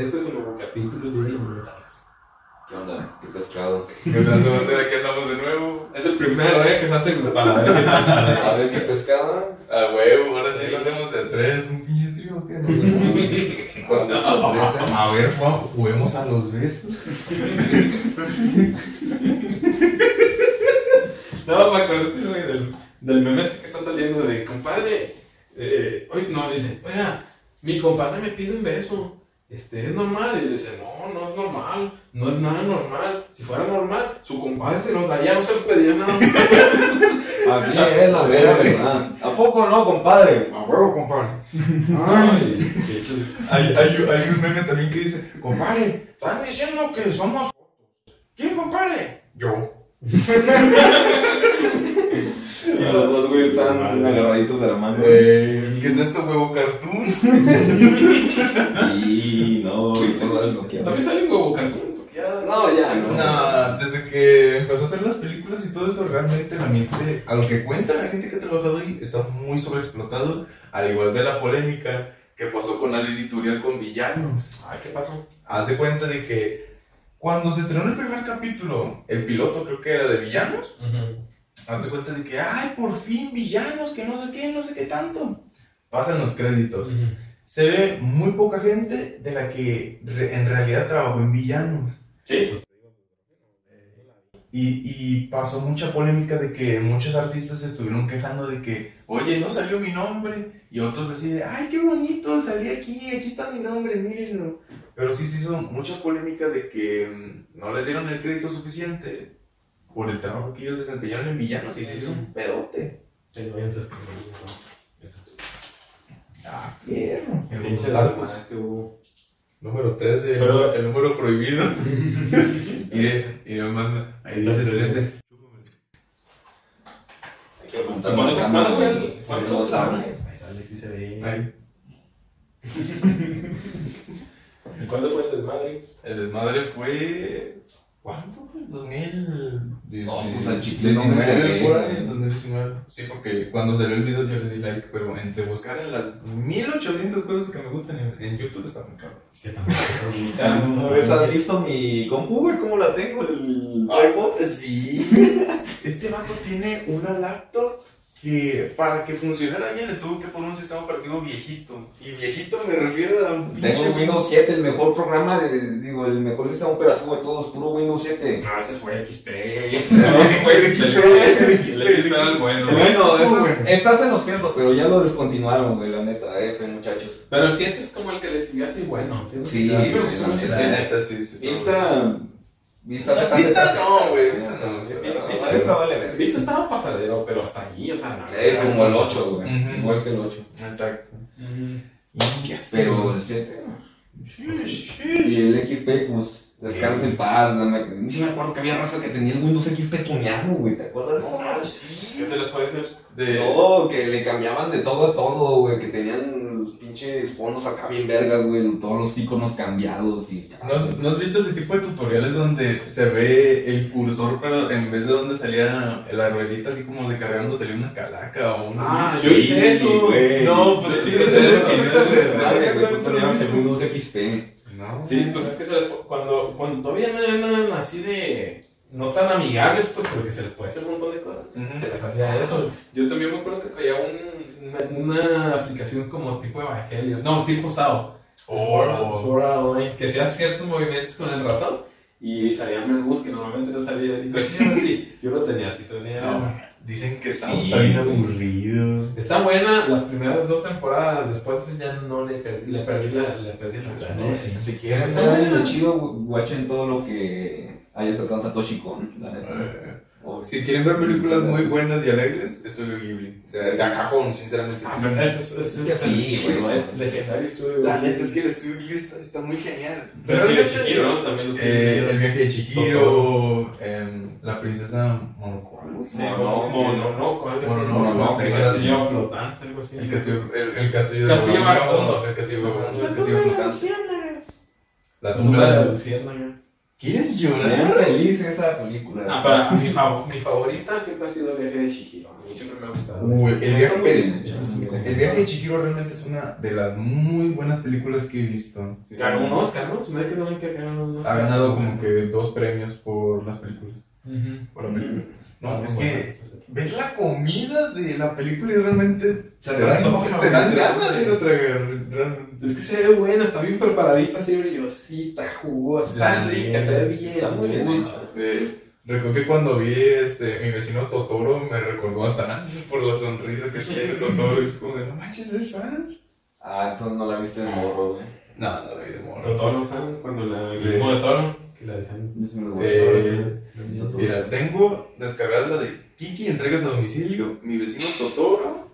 Este es un nuevo capítulo de Inmortales. ¿Qué onda? ¿Qué pescado? ¿Qué tranza, bandera? Aquí andamos de nuevo. Es el primero, ¿eh? Que se hace para ver qué pasa. A ver, ¿qué pescado? A huevo, ahora sí lo hacemos de tres. Un pinche trío, ¿qué? A ver, juguemos a los besos. No, me acuerdo sí, güey, del, del meme este que está saliendo de compadre. Eh, oye, no, dice, oiga, mi compadre me pide un beso. Este, ¿es normal? Y le dice, no, no es normal. No es nada normal. Si fuera normal, su compadre se nos daría, no se le pedía nada. Así es, la vera verdad. ¿A poco no, compadre? A huevo, compadre. Ay. Hay, hay, hay un meme también que dice, compadre, están diciendo que somos. ¿Quién, compadre? Yo. Y los dos, güey, están agarraditos de la mano. Eh, ¿Qué es esto, huevo cartoon? Sí, no, y todas también sale un huevo cartoon. ya- No, ya, no. No, desde que empezó a hacer las películas y todo eso, realmente la mente, a lo que cuenta la gente que ha trabajado ahí, está muy sobreexplotado, al igual de la polémica que pasó con Ali Turiel con villanos. Ay, ¿qué pasó? Haz de cuenta de que cuando se estrenó el primer capítulo, el piloto creo que era de villanos, haz de cuenta de que, ay, por fin villanos, que no sé qué, no sé qué tanto. Pasan los créditos. Se ve muy poca gente de la que re- en realidad trabajó en villanos. Sí, pues. Y, y pasó mucha polémica de que muchos artistas se estuvieron quejando de que, oye, no salió mi nombre. Y otros así de, ay, qué bonito, salí aquí, aquí está mi nombre, mírenlo. Pero sí se hizo mucha polémica de que mm, no les dieron el crédito suficiente por el trabajo que ellos desempeñaron en villanos y se hizo un pedote. No, antes que Ah, tacos. desmadre que hubo. Número 13, Pero- el número prohibido. y, y me manda, ahí dice 13. Hay que apuntar ¿Cuándo fue el.? ¿Cuándo el sabe. Ahí sale, sí se ve. Ahí. ¿Y ¿Cuándo fue el desmadre? El desmadre fue. ¿Cuánto fue? 2019. No, pues al chicle no me 19, pegué, por ahí, güey. 2019. Sí, porque cuando salió el video yo le di like, pero entre buscar en las 1800 cosas que me gustan en, en YouTube está muy cabrón. ¿Qué tan ¿No ves, has visto mi compu, güey? ¿Cómo la tengo? El iPod. sí. Este vato tiene una laptop que para que funcionara bien le tuvo que poner un sistema operativo viejito. Y viejito me refiero a un pinche Windows 7, el mejor programa, de, digo, el mejor sistema operativo de todos, puro Windows 7. No, ese fue XP. Fue bueno. Bueno, estás en lo cierto, pero ya lo descontinuaron, güey, la neta, F, muchachos. Pero el 7 es como el que le siguió así bueno. Sí, Sí. Sí, 7. neta, sí, sí. Vista. Vista Vista no, güey, vista no, Vista vista no, vista Vista vale ver. Viste, estaba pasadero, pero hasta allí, o sea, no. Eh, como el 8, güey. Ujú. Igual que el 8. Exacto. Ujú. Pero el 7. Sí, Y el XP, pues, descansa en paz. No me, sí me acuerdo que había raza que tenía el Windows XP tuneado, güey. ¿Te acuerdas de eso? No, sí. ¿Qué se les puede hacer? De... No, que le cambiaban de todo a todo, güey. Que tenían los pinches fondos acá bien vergas, güey. Todos los iconos cambiados y. ¿No has, no has visto ese tipo de tutoriales donde se ve el cursor, pero en vez de donde salía la ruedita así como de cargando, salía una calaca o un... Ah, yo hice eso. güey. No, pues sí, sí, sí, Windows XP. No. Sí, pues es que cuando, cuando todavía no eran así de. No tan amigables, pues, porque se les puede hacer un montón de cosas. Ujú. Se les hacía eso. Yo también me acuerdo que traía un, una, una aplicación como tipo Evangelio. No, tipo SAO. Oh. Que hacía ciertos movimientos con el ratón y salían menús que normalmente no salían. Y cosas así. Yo lo tenía así, tenía. No, dicen que está, Sí, está bien aburrido. Está buena las primeras dos temporadas, después ya no le, per- le perdí la, le perdí la No, ganas. si, Está bien en chido, guachen todo lo que haya sacado Satoshi Kon, la neta. Eh, O- Si quieren ver películas muy buenas y alegres, Estudio Ghibli. O sea, de a cajón, sinceramente. Ah, pero ese es, ese es Sí, el- güey. es legendario estudio. La neta es que el Estudio Ghibli está, está muy genial. Pero el de realmente- Chihiro, ¿no? También lo Eh, el tiene. viaje de Chihiro, em, la princesa así. Sí, Mononoke, algo así. Mononoke, el el castillo flotante, algo así. El castillo, el, el castillo, Castillo de vagabundo. El castillo vagabundo, el La castillo tumba de flotante. La tumba de de luciérnaga. ¿Quieres llorar? feliz esa película. Ah, para mi, fav- mi favorita siempre ha sido el viaje de Shihiro. A mí siempre me ha gustado. Uy, el, viaje, bien el, es bien viaje de Chihiro realmente es una de las muy buenas películas que he visto. Sí, Ganó un. Oscar, ¿no? Se me hace que no que ganó un Ha Oscar. ganado como que dos premios por las películas. Por la película. No, es que ves la comida de la película y realmente Se te dan, te dan ganas de ir a tragar. Realmente. Es que se ve buena, está bien preparadita, así brillosita, jugosa, rica, se ve bien. está muy bien gusta. Eh, recuerdo que cuando vi este, mi vecino Totoro me recordó a Sans por la sonrisa que tiene Totoro. Y es como de, no manches, es Sans. Ah, entonces no la viste de morro, güey. No, no la vi de morro. Totoro San, cuando la Guillermo de Toro, que la decían. Yo sí me lo Eh. Mira, tengo descargada la de Kiki, entregas a domicilio, mi vecino Totoro,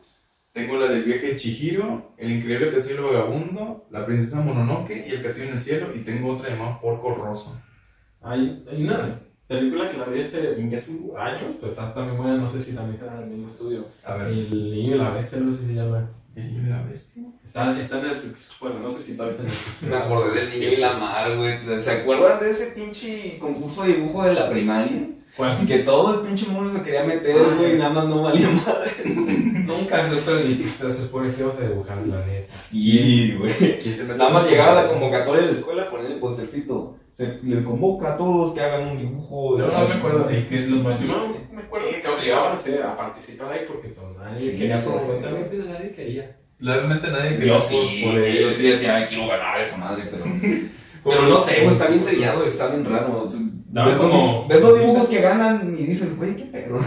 tengo la del viaje de Chihiro, el increíble castillo vagabundo, la princesa Mononoke y el castillo en el cielo, y tengo otra llamada Porco Rosso. Hay, hay una película que la vi hace años, pues está también buena, no sé si también está en el mismo estudio. A ver, El niño y la bestia, no sé si se llama. ¿El niño y la bestia? Está, está en Netflix. Bueno, no sé si todavía está en Netflix. Me acordé del niño y la mar, güey. ¿Se acuerdan de ese pinche concurso de dibujo de la primaria? ¿Cuál? Que todo el pinche mundo se quería meter, Ah. güey, y nada más no valía madre. Nunca se fue ni se supone que ibas a dibujar, la neta. Sí, güey. ¿Quién se mete Nada más llegaba la convocatoria de la escuela, ponían el postercito. Se les convoca a todos que hagan un dibujo. de Yo no tal- me acuerdo de qué es lo más. Yo no me acuerdo que obligaban a, hacer, a participar ahí porque pues, nadie Sí, quería nadie quería. Realmente nadie quería Yo sí, por yo ellos. sí decía, "Ay, quiero ganar esa madre, pero. Pero no sé, güey, está bien trillado, está bien raro. Da ves, como- los, ves los dibujos que ganan y dices, güey, qué pedo.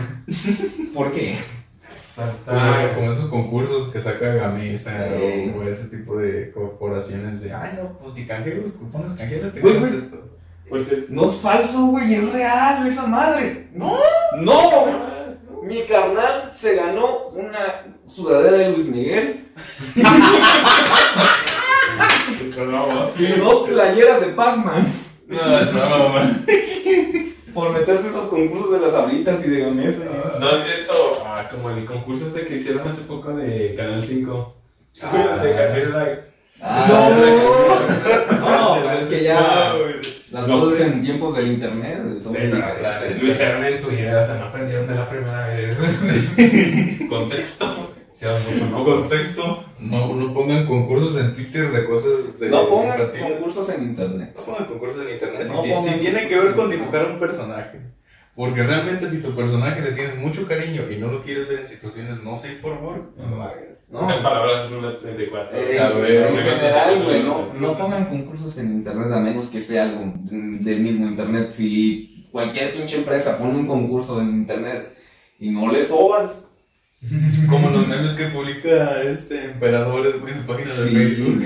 ¿Por qué? Está, Como, esos concursos que saca Gamesa o, o ese tipo de corporaciones de, ay no, pues si canjeas los cupones canjeras te ganas esto. Pues el- No es falso, güey, es real esa madre. No. ¡No! Mi carnal se ganó una sudadera de Luis Miguel Eso no, y dos playeras de Pac-Man No, eso no, man. por meterse esos concursos de las abritas y de Gamesa. ¿No has visto ah, como el concurso ese que hicieron hace poco de Canal 5? Ah. de Café Live. Ah, no, pero es que ya No, güey. las cosas en tiempos del internet son Sí, lo hicieron en Twitter, o sea, no aprendieron de la primera vez. Contexto. Hicieron mucho, ¿no? Contexto, no, no pongan concursos en Twitter de cosas de No pongan infantil. concursos en internet. No pongan concursos en internet si, No pongan si tiene que ver con dibujar un personaje. Porque realmente si tu personaje le tienes mucho cariño y no lo quieres ver en situaciones no safe for work, no lo hagas. No, Las palabras Ruleta 34. Eh, A ver, en general, güey, no, no pongan concursos en internet a menos que sea algo del mismo internet. Si cualquier pinche empresa pone un concurso en internet y no le soban, Como los memes que publica este emperadores güey, en su página de Sí. Facebook.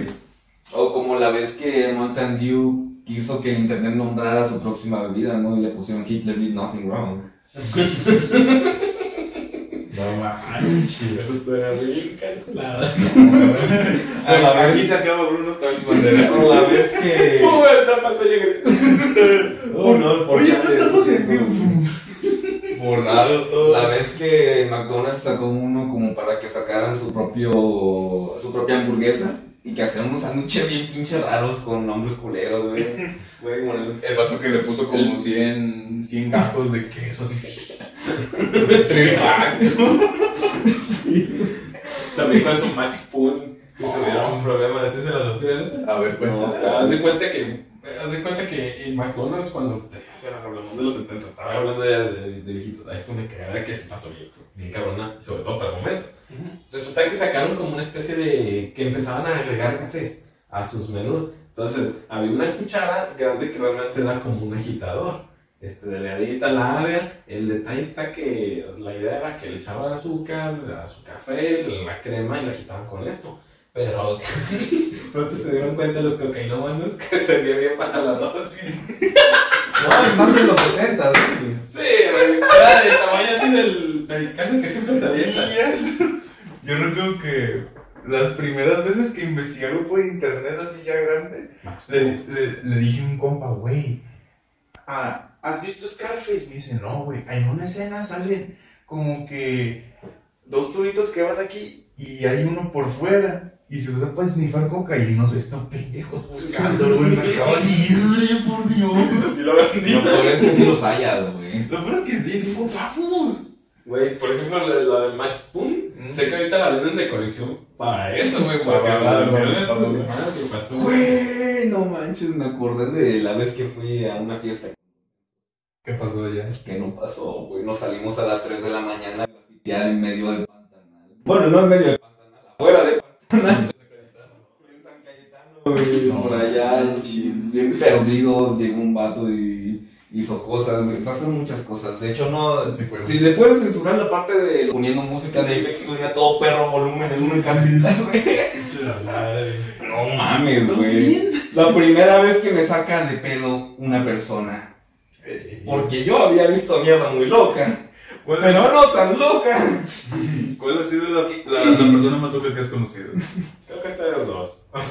o como la vez que Mountain Dew quiso que el internet nombrara su próxima bebida, ¿no? Y le pusieron Hitler did nothing wrong. No manches. Eso estuvo bien cancelada. Aquí se acaba Bruno Tales Bandera. O la vez que. Puerta pantalla gris. Oh, no, el Oye, no estamos en vivo. Todo. La vez que McDonald's sacó uno como para que sacaran su propio su propia hamburguesa y que hacían unos sándwiches bien pinche raros con nombres culeros, güey. Güey, como el- El vato que le puso como El- 100, 100 gajos de queso así. Trifacto. También con su Max Spoon. Que tuvieron un problema. ¿Ese se lo supieron ese? A ver, cuéntala. Haz de cuenta que, haz de cuenta que en McDonald's cuando te hablamos de los 70, estaba hablando de, de, de viejitos, ahí fue una cagada que se pasó bien, bien cabrona, sobre todo para el momento. Resulta que sacaron como una especie de, que empezaban a agregar cafés a sus menús. Entonces, había una cuchara grande que realmente era como un agitador. Este, delgadita, larga. El detalle está que la idea era que le echaban azúcar a su café, la crema y la agitaban con esto. Pero pronto se dieron cuenta los cocainómanos que servía bien para la dosis. No, y más de los 70, güey. Sí, güey, era del tamaño así del pericazo que siempre se avienta. Yes. Yo recuerdo que las primeras veces que investigué algo por internet así ya grande, le, le, le dije a un compa, güey, ah, ¿has visto Scarface? Me dice, no, güey, en una escena salen como que dos tubitos que van aquí y hay uno por fuera. Y se usa para snifar cocaína. Estos pendejos buscando, güey, mercado libre, por Dios. Sí lo vendí. Lo peor es que sí los hayas, güey. Lo peor es que sí, sí encontramos. Güey, por ejemplo, la, la de Max Spoon, Mm. sé que ahorita la venden de colección para eso, güey, para que Para- la versión que pasó. Güey, no manches, me acordé de la vez que fui a una fiesta ¿Qué pasó allá? que no pasó, güey. Nos salimos a las 3 de la mañana a en medio del Pantanal. Bueno, no en medio del Pantanal, afuera del Pantanal. Por allá, bien perdidos, llegó un vato y hizo cosas, pasan muchas cosas. De hecho, no, Sí, pues. si le puedes censurar la parte de poniendo música de Apex a todo perro volumen en una casita, güey. No mames, güey. La primera vez que me saca de pedo una persona. Porque yo había visto mierda muy loca. Pero no tan loca. ¿Cuál ha sido la, la, la persona más loca que has conocido? Creo que está de los dos.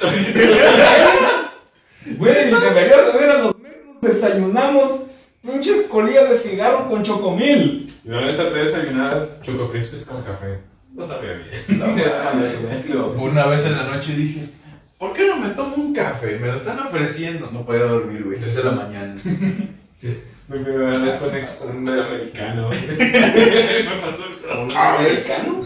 Güey, deberías de ver a los meses. Desayunamos pinches colillas de cigarro con chocomil. Y una vez traté de desayunar Choco Crispies con café. No sabía bien. No. Una vez en la noche dije, ¿por qué no me tomo un café? Me lo están ofreciendo. No podía dormir, güey, 3 de la mañana. Mi primera vez con un americano. Me pasó eso. ¿Americano?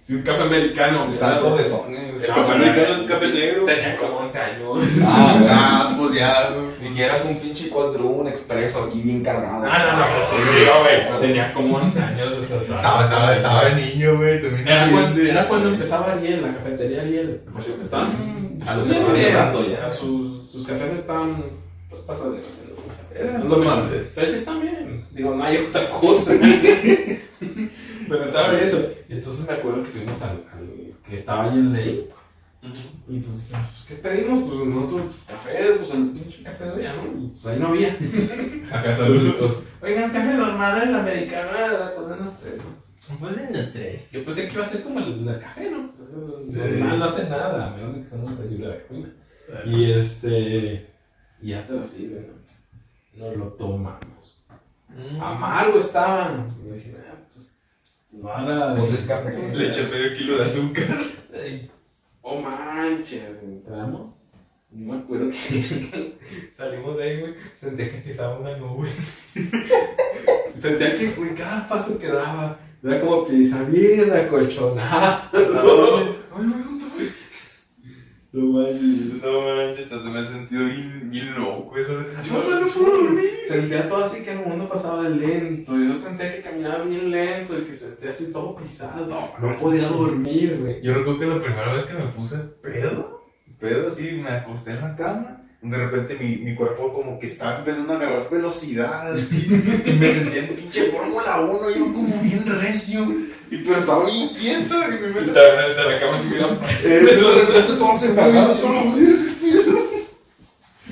Sí, un café americano. Están El suavezones. café americano es café negro. Tenía como 11 años. Ah. Ah, pues ya. Y quieras un pinche quadru, un expreso aquí bien cargado. No, no, no, no, güey. Tenía como 11 años. Estaba, estaba, estaba de niño, güey. Era cuando, era cuando empezaba Ariel, la cafetería Ariel. Están. A los rato ya. Sus, sus cafés están. Pues pasaderos. Eran No lo mejor. tomables. Pero sí están bien. Digo, no hay otra cosa. Pero estaba bien eso. Y entonces me acuerdo que fuimos al, al que estaba ahí en ley. Y pues dijimos, pues, ¿qué pedimos? Pues nosotros café, pues el pinche café de allá, ¿no? Y pues ahí no había. Acá saluditos. Oigan, café normal, el americano, pues unos tres, ¿no? Pues en los tres. Yo pensé que iba a ser como el Nescafé, ¿no? Pues eso Sí. normal, no hace nada, a menos de que seamos sensibles a la. Y este. Y ya te lo sirven, ¿no? Nos lo tomamos. Amargo estaba. Y dije, ah, pues. No haga. Pues es café. Le eché medio kilo de azúcar. Oh manches, entramos. No me acuerdo que salimos de ahí, güey. Sentía que pisaba una nube. Sentía que, güey, cada paso que daba era como pisar bien acolchonado. Ay. No manches. No manches, hasta me ha sentido bien, bien loco eso. Yo no puedo dormir. Sentía todo así que el mundo pasaba lento. Yo sentía que caminaba bien lento y que sentía así todo pisado. No, no podía dormir, güey. Yo recuerdo que la primera vez que me puse pedo, pedo así, me acosté en la cama. De repente mi, mi cuerpo como que estaba empezando a agarrar velocidad así. y me sentía en pinche Fórmula 1, yo como bien recio. Y, pero estaba bien quieto y mi mente De la cama así, mira. Eh, de repente todo se me agarra, solo, "Joder, ¿qué pedo?".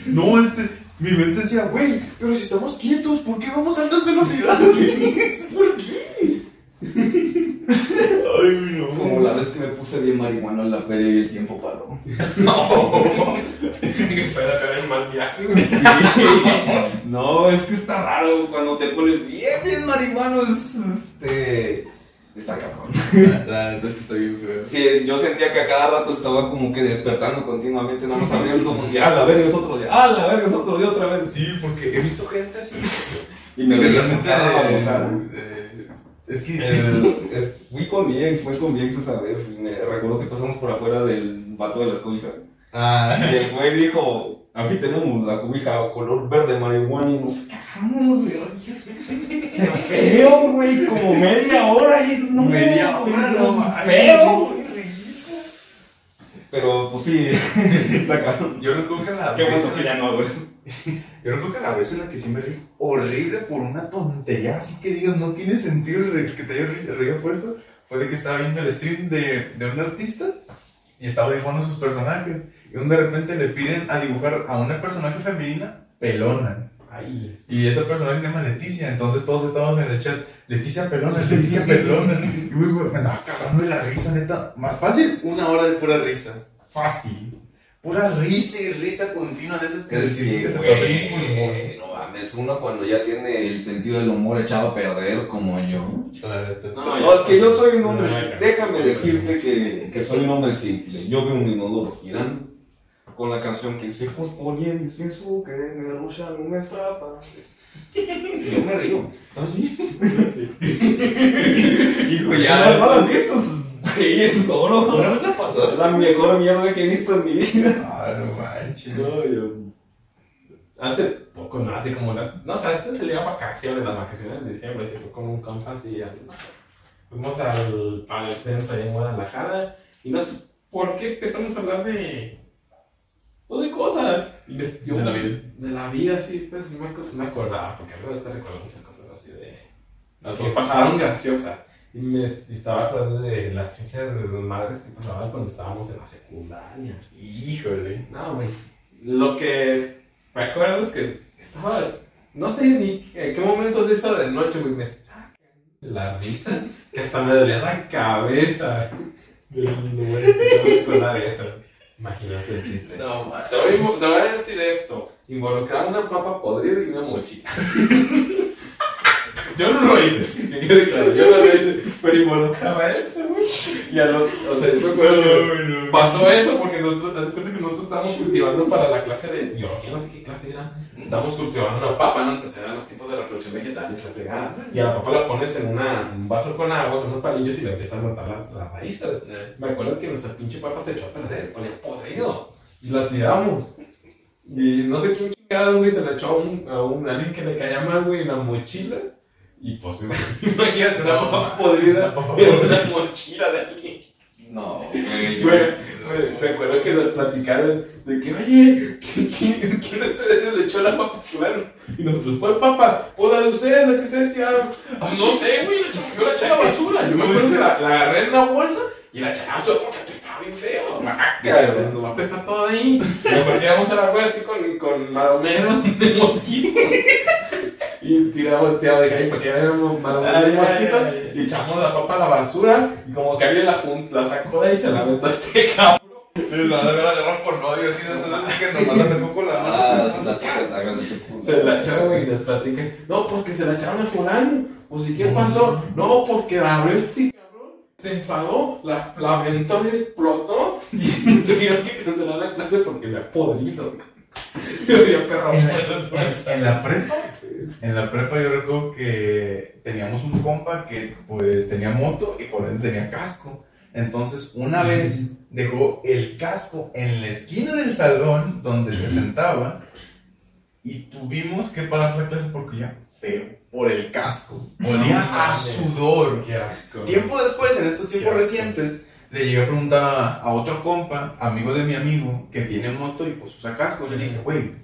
No, este, mi mente decía, güey, pero si estamos quietos, ¿por qué vamos a altas velocidades? ¿Por qué? Ay, no. Como la vez que me puse bien marihuana en la feria y el tiempo paró. No. que fue a caer en mal viaje. No, es que está raro cuando te pones bien, bien marihuano. Es, este. Está cabrón. La neta sí está bien feo. Sí, yo sentía que a cada rato estaba como que despertando continuamente, nada más abría los ojos y ah, la verga es otro día, ah, la verga es otro día otra vez. Sí, porque he visto gente así. Y me veía realmente. realmente babosada. eh, es que. Es- fui con mi ex, fui con mi ex esa vez y me recuerdo que pasamos por afuera del vato de las cobijas. Ah. Y el güey dijo, aquí tenemos la cobija color verde marihuana y nos cagamos de risa. Feo, güey, como media hora y no. Media hora, no. Feo. Pero pues sí, está cabrón. Yo recuerdo que la Qué vez en que ya no, güey. Yo recuerdo que la vez en la que sí me reí horrible por una tontería, así que digas, no tiene sentido el que te haya re- reído por esto, fue de que estaba viendo el stream de, de un artista y estaba dibujando sus personajes. Y de repente le piden a dibujar a una personaje femenina pelona. Ay. Y esa personaje se llama Leticia, entonces todos estábamos en el chat, Leticia pelona, Leticia pelona. Y güey, güey, me andaba cagando de la risa, neta. Más fácil, una hora de pura risa. Fácil. Pura risa y risa continua de esas que Es que que, se no mames, uno cuando ya tiene el sentido del humor echado a perder como yo. No, No, es que yo soy un hombre, No, déjame decirte que, que soy un hombre simple. Yo veo un inodoro girando con la canción que dice, pues ponían sin su que me rucha no me estrapa. Yo me río. ¿Estás bien? Sí. Hijo, ya, no has visto. Güey, es oro. ¿Una vez la Es pasaste? la mejor mierda que he visto en mi vida. Ah, no manches. No, yo. Hace poco, no, así como las. No, o sea, antes salía vacaciones, las vacaciones de diciembre, se fue con un compa así, así. Fuimos al, al centro ahí en Guadalajara y no sé por qué empezamos a hablar de. Pues, de cosas. Me- De la vida. De la vida, sí, pues no me, me acordaba, porque a me gusta recordar muchas cosas así de. Ok. que pasaron graciosas. Y me estaba acordando de las fechas de las madres que pasaban cuando estábamos en la secundaria. Híjole. No, güey. Lo que me acuerdo es que estaba. No sé ni en qué momentos de eso de noche, güey. Me estaba la risa. Que hasta me dolía la cabeza. De que estaba recordar de eso. Imagínate el chiste. No. Te voy, te voy a decir esto. Involucrar una papa podrida y una mochila. Yo no lo hice, que quede claro, yo no lo hice, pero involucraba esto, güey. Y a los, o sea, yo me acuerdo que pasó eso porque nosotros, das cuenta que nosotros estábamos cultivando para la clase de biología, no sé qué clase era. Estábamos cultivando una papa, ¿no? Entonces eran los tipos de reproducción vegetal y la fregada. Y a la papa la pones en una, un vaso con agua, con unos palillos y le empiezas a notar las, las raíces. Me acuerdo que nuestra pinche papa se echó a perder, ponía podrido. Y la tiramos. Y no sé quién chingado, güey, se la echó a un, a un alguien que le caía mal, güey, en la mochila. Y pues, imagínate una papa podrida en una mochila de alguien. No, güey. Güey, me, acuerdo que nos platicaron de que, oye, ¿quién, de ustedes le echó la papa fulano? Y nosotros, ¿cuál papa? Pues la de ustedes, la que ustedes tiraron. "Ah, no sé, güey, yo la eché a la basura. Yo me acuerdo que la, la agarré en una bolsa y la eché a la basura porque apestaba bien feo. Guácala, Nos va a apestar todo ahí. Y después tiramos a la güey así con, con maromero de mosquito. Y tiramos, tiramos de ahí porque era un maromero de Ay, mosquito. ay, ay. Y echamos la papa a la basura. Y como que alguien la, la sacó de ahí y se la aventó a este cabrón. La de ver agarrar por odio, así de esas veces que nomás la sacó con la Ah, mano. culo. Se la echó, güey, y les platiqué. No, pues que se la echaron a fulano. Pues, ¿y qué pasó? No, pues que la abrió este cabrón. Se enfadó, la, la aventó y explotó. Y tuvieron que cancelar la clase porque me ha podrido. Yo había perro En la, muerto. en- en la prepa, en la prepa yo recuerdo que teníamos un compa que pues tenía moto y por ende tenía casco. Entonces una vez dejó el casco en la esquina del salón donde se sentaba y tuvimos que parar la clase porque ya feo por el casco. Olía No a sudor. Qué asco. Tiempo después, en estos tiempos recientes, le llegué a preguntar a, otro compa, amigo de mi amigo, que tiene moto y pues usa casco. Yo le dije, güey,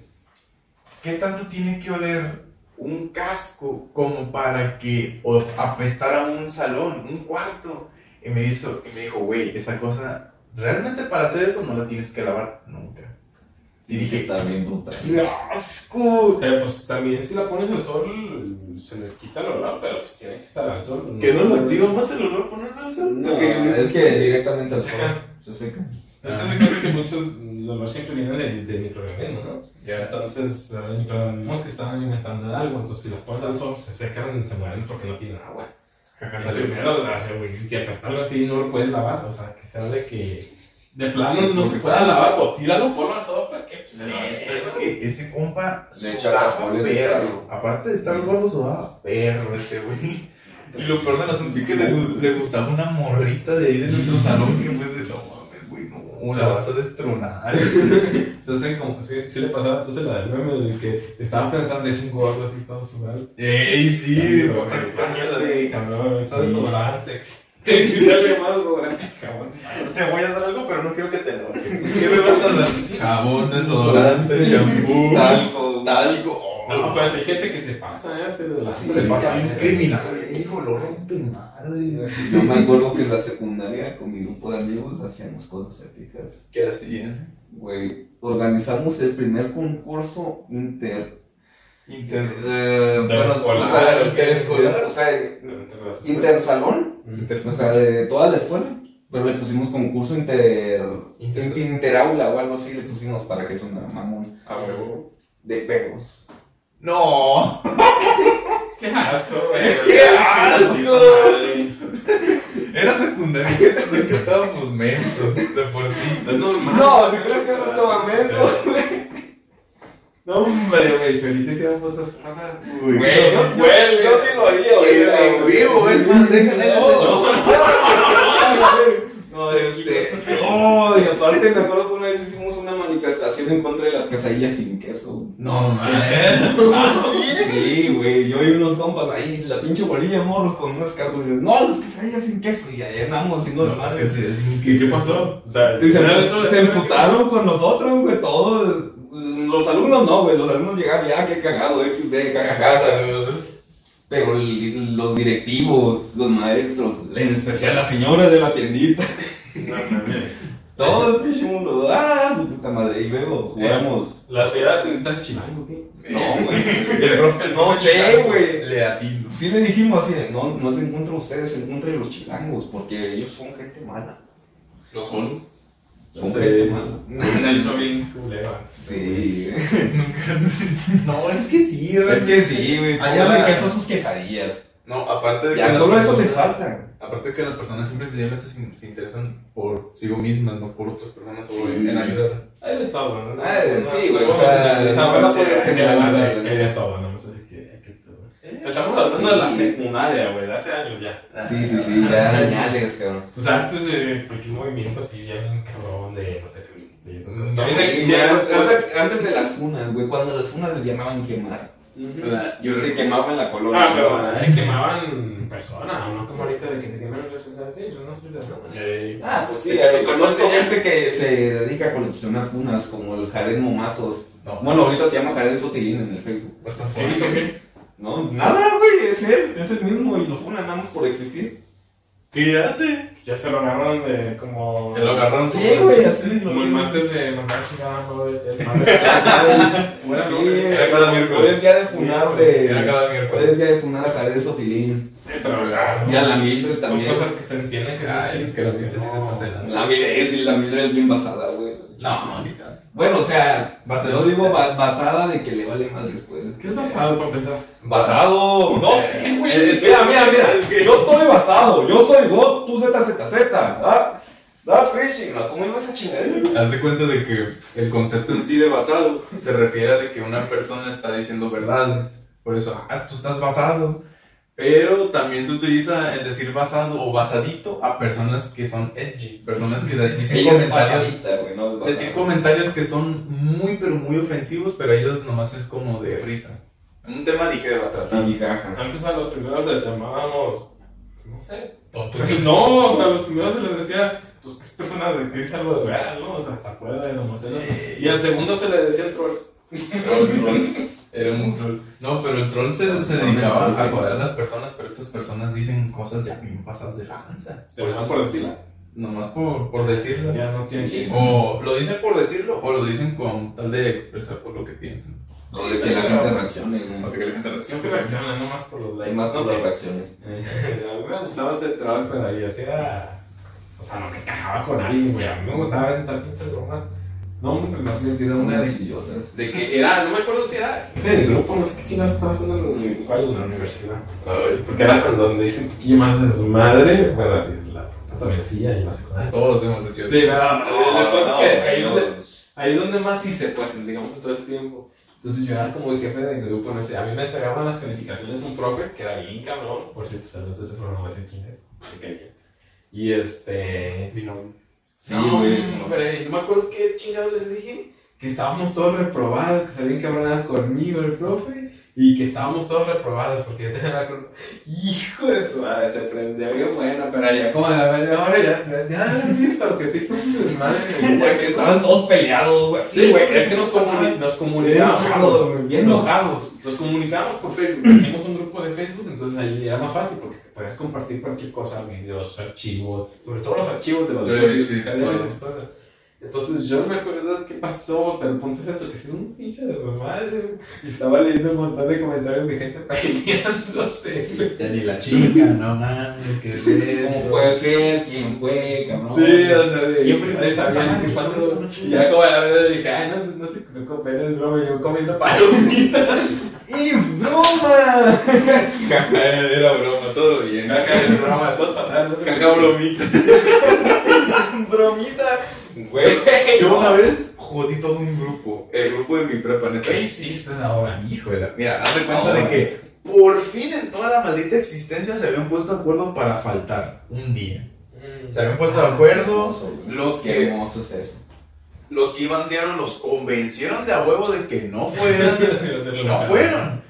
¿qué tanto tiene que oler un casco como para que apestara un salón, un cuarto? Y me, hizo, y me dijo, güey, esa cosa, realmente para hacer eso no la tienes que lavar nunca. Y dije, está bien brutal. ¡qué asco! Pero pues también si la pones al sol se les quita el olor, pero pues tiene que estar al sol. ¿Que no lo activa más el olor ponerlo al sol? No, Porque- es que directamente seca. seca. Se seca. Es que recuerdo que muchos el olor siempre viene de, de microorganismos, ¿no? Ya. Entonces, hay microorganismos que están alimentando de algo, entonces si los pones al sol se secan, se mueren porque no tienen agua. Jaja, O salió. primero, o sea, si, si apesta algo así no lo puedes lavar, o sea, que sea de que de plano no se pueda lavar, o tíralo, ponlo al sol para que pues, No, es que ese compa De sudaba perro. Aparte de estar gordo, sudaba perro este güey. Y lo peor del asunto es que le, le gustaba una morrita de ahí de nuestro salón que fue de no mames, güey, no, la vas a destronar. se hacen como, sí, sí le pasaba entonces la del meme del que estaba pensando es un gordo así todo sudado. Ey, sí, mierda. sí, cabrón, está desodorante. Si sale más desodorante, cabrón. Te voy a dar algo, pero no quiero que te enojes. ¿Qué me vas a dar? Jabón, desodorante, shampoo, Talco. talco. No, pues hay gente que se pasa, ¿eh? Se, la, Se pasa bien criminal, hijo, lo rompe madre. Yo me acuerdo que en la secundaria con mi grupo de amigos hacíamos cosas épicas. ¿Qué hacían? Güey, organizamos el primer concurso inter... Inter... eh, bueno, o sea, interescolar. O sea, intersalón, o sea, de toda la escuela. Pero le pusimos concurso inter... Inter- interaula o algo así le pusimos para que sonara mamón. A huevo. De perros. No. Qué asco, güey. ¡Qué asco! Era secundaria que estábamos mensos de por sí. Es normal. No, si crees que no estaba menso, No, hombre, güey, si ahorita esas cosas. Uy, Güey, no, yo, sí lo haría, güey. En vivo, es más, déjale No. ese show. No, este. No, y aparte me acuerdo que una vez hicimos una manifestación en contra de las quesadillas sin queso. No, mames. Sí, güey, yo y unos compas ahí, la pinche bolilla morros con unas cartas. No, las quesadillas sin queso. Y ahí andamos haciendo No, las es que sí, ¿Qué, qué pasó? O sea, Y se, de se emputaron con nosotros, güey, todos. Los alumnos no, güey, los alumnos llegaron ya, qué cagado, XD, saludos. Pero el- los directivos, los maestros, en especial la señora de la tiendita, No, todo el pinche mundo, ah, su puta madre, y luego jugamos. La ciudad de tal chilango, ¿qué? No, güey, el profe, no sé, güey. Le. Sí le dijimos así, de, no, no se encuentran ustedes, se encuentran los chilangos, porque ellos son gente mala. Los son. Me han hecho bien culero. Sí, No, es que sí, güey. es que sí, güey, Allá la- queso sus quesadillas. No, aparte de que. Ya solo eso personas- les falta. Aparte de que las personas siempre sencillamente se, se interesan por sí mismas, no por otras personas o Sí. en, en ayudar. Hay de todo, ¿no? Ah, sí, güey, o sea, que hay de todo, no sé si que hay que todo. Estamos hablando de la secundaria, güey, de hace años ya. Sí, sí, sí, ya señales, cabrón. O sea, antes de cualquier movimiento así, bien cabrón de, no sé, feminista y esas cosas. No, También Sí, existían antes, de las funas, güey, cuando las funas les llamaban quemar. Yo se quemaba en la colonia. Ah, pero sea, quemaban personas, no como ahorita de que te queman redes sociales, sí, yo no soy de nada. Ah, pues sí, conozco ya. gente que se dedica a coleccionar funas, como el Jared Momazos. no, Bueno, ahorita se llama Jared Sotilín en el Facebook. ¿Qué hizo qué? No, nada, güey, es él, es el mismo y lo funan nada más por existir. ¿Qué hace? Ya se lo agarraron de como. Se lo agarraron Sí, como- güey, así. Como el martes de mandar chingando, el Bueno, Sí, era cada miércoles. Puedes ya de funar de. Era cada miércoles. Puedes ya de funar a Jared Sotilín. Pero, Y a la Mildred son también. cosas que se entienden que son Ay, es que la chistes. gente sí se pasa de. La Mildred, sí, la Mildred es bien basada, güey. No, no, ni. Bueno, o sea, yo digo ba- basada de que le vale más después. ¿Qué es basado para empezar? Basado. No sé, Es güey. que- Mira, mira, mira. es que- Yo estoy basado. Yo soy God, tú ZZZ. ¿Ah? That's fishing. ¿no? ¿Cómo ibas a chingar? Haz de cuenta de que el concepto en sí de basado se refiere a de que una persona está diciendo verdades. Por eso, ah, tú estás basado. Pero también se utiliza el decir basado o basadito a personas que son edgy, personas que dicen comentarios, basadita, güey. No decir comentarios que son muy pero muy ofensivos, pero a ellos nomás es como de risa. Un tema ligero a tratar. Sí. Antes a los primeros les llamábamos. No sé. Tonto. No, a los primeros se les decía. Pues que es persona de que dice algo de real, ¿no? O sea, hasta puede, no sé. ¿no? Y al segundo se le decía el trolls. Era un troll. No, pero el troll se, se dedicaba a joder a las personas, pero estas personas dicen cosas ya bien pasadas de lanza. Te lo por decirlo. Nomás por, por decirlo. Ya no tiene chiste. O lo dicen por decirlo, o lo dicen con tal de expresar por lo que piensan. O de que la gente reaccione, güey. Para que la gente reaccione. Siempre reaccionan, no más por los Hay likes. más no por sé. las reacciones. A mí me gustaba ese troll, pero ahí hacía. O sea, no me cajaba con alguien, güey. A mí me gustaba aventar pinches bromas. No, hombre, más me olvidó una de, idiosas. de que era, no me acuerdo si era del grupo, no sé qué chingados estaba haciendo en la, universidad. Ay, Porque era cuando donde dice un poquillo más de su madre, bueno, la también y la secundaria. Todos hemos hecho eso. Sí, pero el punto es que ahí no, donde, ahí donde más hice, pues, digamos, en todo el tiempo. Entonces yo era como el jefe del grupo, no sé, a mí me entregaban las calificaciones un profe, que era bien cabrón, por cierto, saludos a ese programa, no sé quién es. Y este... Mi novio. Sí, no, güey. hombre, no me acuerdo qué chingados les dije, que estábamos todos reprobados, que se habían cabronado conmigo el profe, y que estábamos todos reprobados porque yo tenía la culpa. Hijo de su madre, se prendió bien bueno, pero ya como a la media hora ya, ya, ya habían visto que se hizo un desmadre. Que estaban todos peleados, güey. Sí, güey, es que nos, comuni nos Bien comunicábamos. enojados, bien enojados. Nos comunicábamos por Facebook, hicimos un grupo de Facebook, entonces ahí era más fácil porque te podías compartir cualquier cosa, videos, archivos, sobre todo los archivos de los Sí, videos, sí, videos y claro. esas cosas. Entonces yo no me acuerdo qué pasó, pero ponte eso, que es un pinche de su madre. Y estaba leyendo un montón de comentarios de gente peleándose. Ya ni la chica, no mames, ¿qué es eso? ¿Cómo puede ser? ¿Quién fue? Cabrón? Sí, o sea, de, ¿Quién fue? está bien, ¿qué ¿qué pasó? Y ya como a la vez dije, ay, no, no sé, no coopera, es broma, yo comiendo palomitas. ¡Y broma! Era broma, todo bien. Acá es broma, todos pasaron. Caja bromita. Bromita. Güey. Yo una vez jodí todo un grupo, el grupo de mi prepa, neta. ¿Qué hiciste ahora? Híjole, mira, haz de cuenta Ahora. de que por fin en toda la maldita existencia se habían puesto de acuerdo para faltar un día. Se habían puesto de acuerdo, los Qué que, hermoso es eso. los que iban diario los convencieron de a huevo de que no fueran y no fueron.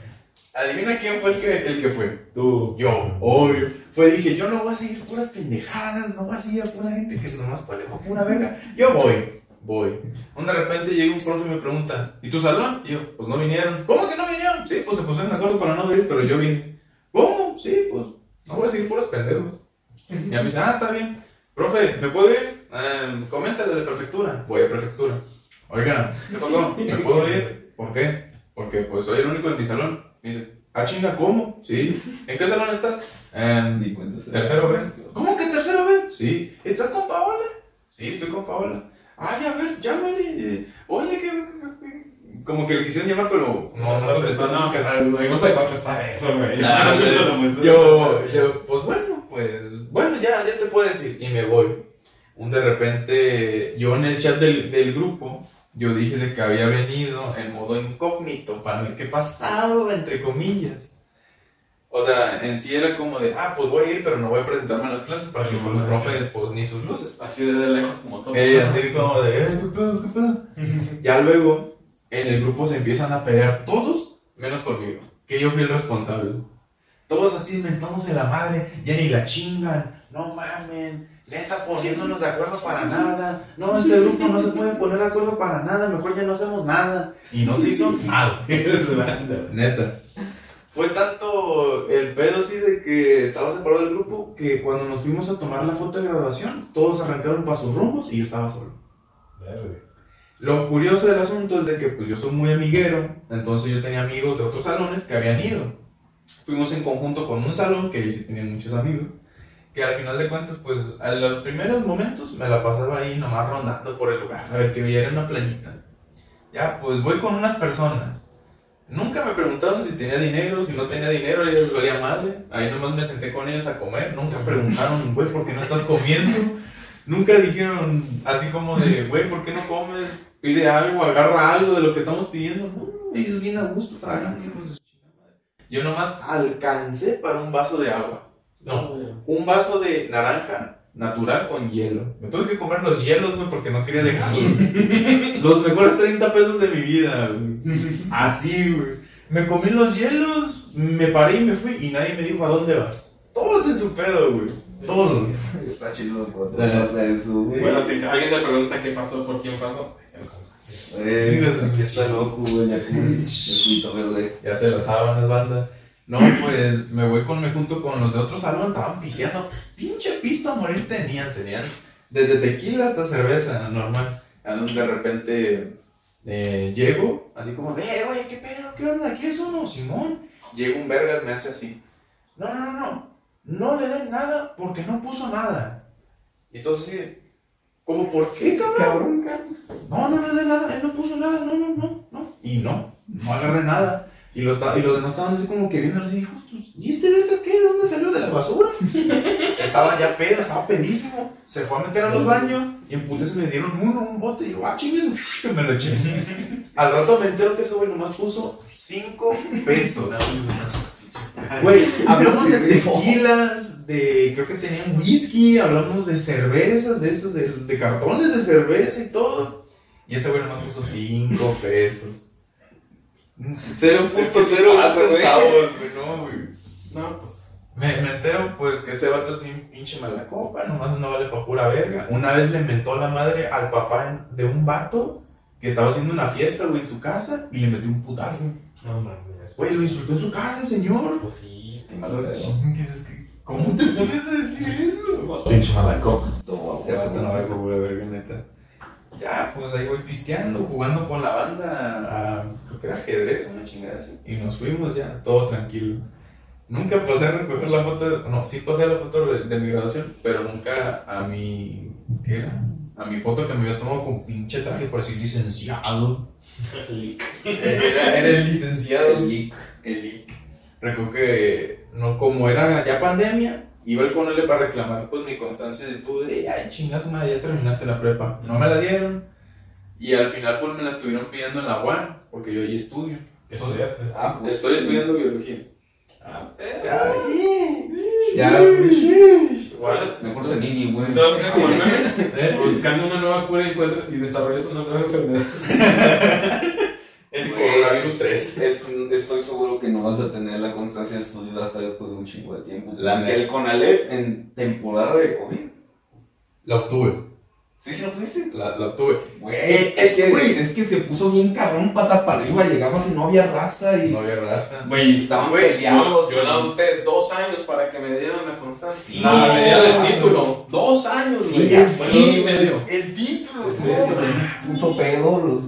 Adivina quién fue el que, el que fue. Tú. Yo, obvio. Fue, dije, yo no voy a seguir puras pendejadas, no voy a seguir a pura gente que nomás pone con pura verga. Yo voy, voy. Un de repente llega un profe y me pregunta, ¿y tu salón? Y yo, pues no vinieron. ¿Cómo que no vinieron? Sí, pues se pusieron de acuerdo para no venir, pero yo vine. ¿Cómo? Sí, pues no voy a seguir puras pendejos. Y a mí dice, ah, está bien. Profe, ¿me puedo ir? Eh, coméntale de prefectura. Voy a prefectura. Oiga, ¿qué pasó? ¿Me puedo ir? ¿Por qué? Porque pues soy el único en mi salón. Y dice, ah, chinga, ¿cómo? Sí. ¿En qué salón estás? En Di cuenta. tercero B. ¿Cómo que tercero B? Sí. ¿Estás con Paola? Sí, estoy con Paola. Ay, a ver, llámale. Oye, que... Como que le quisieron llamar, pero no, no contestó. no, que no, a contestar eso, güey. Yo, yo, pues bueno, pues bueno, ya, ya te puedes ir. Y me voy. Un de repente, yo en el chat del, del grupo, yo dije de que había venido en modo incógnito para ver qué pasaba, entre comillas. O sea, en sí era como de, ah, pues voy a ir, pero no voy a presentarme en las clases para que No, los profes, pues ni sus luces. Así de lejos como todo. Eh, así como de, eh, ¿qué pedo, qué pedo? Ya luego, en el grupo se empiezan a pelear todos, menos conmigo, que yo fui el responsable. Todos así inventándose la madre, ya ni la chingan, no mamen, neta poniéndonos de acuerdo para nada, no, este grupo no se puede poner de acuerdo para nada, mejor ya no hacemos nada. Y no se hizo nada, neta. Fue tanto el pedo así de que estaba separado del grupo que cuando nos fuimos a tomar la foto de graduación, todos arrancaron para sus rumbos y yo estaba solo. Lo curioso del asunto es de que pues yo soy muy amiguero, entonces yo tenía amigos de otros salones que habían ido. Fuimos en conjunto con un salón que sí tenía muchos amigos, que al final de cuentas pues a los primeros momentos me la pasaba ahí nomás rondando por el lugar, a ver que viera una playita. Ya, pues voy con unas personas. Nunca me preguntaron si tenía dinero, si no tenía dinero, a ellos les valía madre. Ahí nomás me senté con ellos a comer. Nunca preguntaron, güey, ¿por qué no estás comiendo? Nunca dijeron así como de, güey, ¿por qué no comes? Pide algo, agarra algo de lo que estamos pidiendo. No, ellos bien a gusto tragan, hijos. Yo nomás alcancé para un vaso de agua. No, un vaso de naranja natural con hielo. Me tuve que comer los hielos, güey, porque no quería dejarlos. los mejores 30 pesos de mi vida, güey. Así, güey. Me comí los hielos, me paré y me fui y nadie me dijo a dónde vas. Todos en su pedo, güey. Todos. Está chido el protocolo eso, güey. Bueno, si alguien se pregunta qué pasó, por quién pasó. Eh, está loco, güey, ya. Ya se las sábanas, banda. No, pues me voy con, me junto con los de otro salón, estaban pisteando. Pinche pisto a morir tenían, tenían desde tequila hasta cerveza normal. A donde de repente eh, llego, así como de, "Eh, oye, ¿qué pedo? ¿Qué onda? ¿Quieres uno? Simón. Llega un vergas, me hace así. No, no, no, no. No le den nada porque no puso nada. Y entonces así, de, ¿cómo por qué, cabrón? No, no le den nada, él no puso nada, no, no, no, no. Y no, no agarré nada. Y los, y los demás estaban así como que viendo así, hijos, tus- ¿y este verga qué? ¿De dónde salió? ¿De la basura? estaba ya pedo, estaba pedísimo. Se fue a meter a los baños y en putas me dieron uno, un bote. Y yo, ah, chingues, que me lo eché. Al rato me entero que ese güey nomás puso 5 pesos. Güey, hablamos de tequilas, de creo que tenían whisky, hablamos de cervezas, de esos, de, de cartones de cerveza y todo. Y ese güey nomás puso 5 pesos. 0.01 pasa, güey? centavos, güey, no, güey. No, pues. Me, me entero, pues, que este vato es bien pinche mala copa, nomás no vale pa' pura verga. Una vez le mentó la madre al papá en- de un vato que estaba haciendo una fiesta, güey, en su casa y le metió un putazo. No mames. Güey, lo insultó en su cara, el señor. Pues sí. Qué malo pedo. Dices que, ¿Cómo te pones a decir eso? Pinche malaco. Ese vato no vale pa' pura verga, neta. Ya, pues ahí voy pisteando, jugando con la banda a, creo que era ajedrez, una chingada así. Y nos fuimos ya, todo tranquilo. Nunca pasé a recoger la foto, no, sí pasé la foto de, de mi graduación, pero nunca a mi, ¿qué era? A mi foto que me había tomado con pinche traje por así licenciado. Era, era el licenciado. El lic. El lic. Recuerdo que, no, como era ya pandemia, iba al Conele para reclamar pues mi constancia de estudio. Y, ay, chingas, madre, ya terminaste la prepa. No me la dieron. Y al final pues me la estuvieron pidiendo en la UAN, porque yo ahí estudio. ¿Qué estudiaste? Ah, pues Estoy estudiando biología. Ah, Ya, ya, pues, igual. Mejor Zenini, güey. Entonces, como el meme, ¿Eh? buscando una nueva cura encuentras y desarrollas una nueva enfermedad. El Güey. coronavirus 3. Es- estoy seguro que no vas a tener la constancia de estudiar hasta después de un chingo de tiempo. La el CONALEP en temporada de COVID. La obtuve. ¿Sí, sí lo tuviste? La, la obtuve. Güey, Eh, es, que, güey. es que se puso bien cabrón, patas para arriba, llegabas y no había raza y... No había raza. Güey, estaban Güey, peleados. yo, yo la adopté dos años para que me dieran la constancia. Sí. No, me dieron el título. Dos años, güey. el Fue dos y medio. El título. Sí, sí, sí. Puto pedo, los...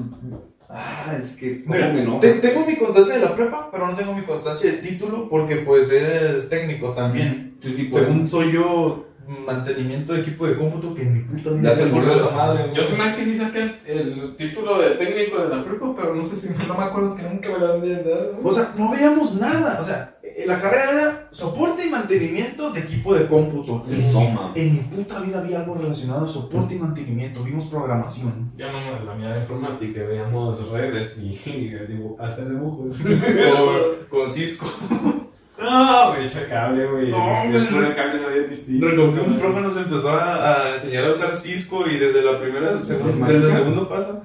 Ah, es que... ¿cómo Mira, me enoja? te- tengo mi constancia de la prepa, pero no tengo mi constancia del título porque pues es técnico también. Sí, sí, pues. Según soy yo, mantenimiento de equipo de cómputo que en mi puta vida Ya se me murió esa madre. Yo sé más que sí saqué el, el título de técnico de la prepa, pero no sé si no me acuerdo que nunca me lo han dado. O sea, no veíamos nada. O sea, eh, la carrera era soporte y mantenimiento de equipo de cómputo. El Soma. En mi puta vida había algo relacionado a soporte y mantenimiento. Vimos programación. Ya no la mía de informática, veíamos redes y, hacer dibujos. Con, con Cisco. No, güey, echa cable, güey. No, el güey. puro cable no había distinto. Recuerdo un profe nos empezó a, a enseñar a usar Cisco y desde la primera, segundo, mágica? desde el segundo paso,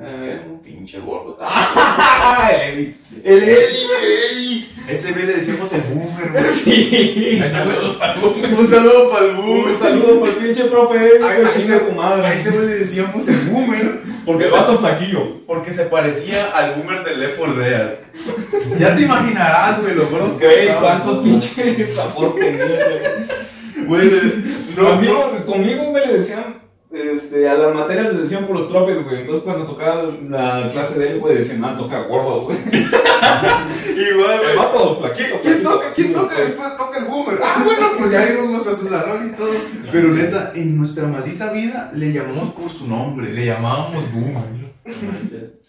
eh, un pinche gordo. Ay, El Eli, el Eli. Ese güey le decíamos el boomer, güey. sí. Un saludo para el boomer. Un saludo para el boomer. Un saludo el pinche profe, Ay, que ay, chinga se- tu madre. A ese güey le decíamos el boomer. Porque se- vato flaquillo. Porque se parecía al boomer de Left 4 Dead. Ya te imaginarás, güey, lo gordo que Güey, cuántos pinches apodos tenía, güey. Güey, no, conmigo, conmigo, güey, le decían, este, a las materias le decían por los tropes, güey. Entonces, cuando tocaba la clase de él, güey, decían, ah, toca gordo, güey. Igual, El güey. vato flaquito. ¿Quién, toca? ¿Quién toca después? Toca el boomer. Ah, bueno, pues ya íbamos a su salón y todo. Pero neta, en nuestra maldita vida le llamamos por su nombre, le llamábamos boomer.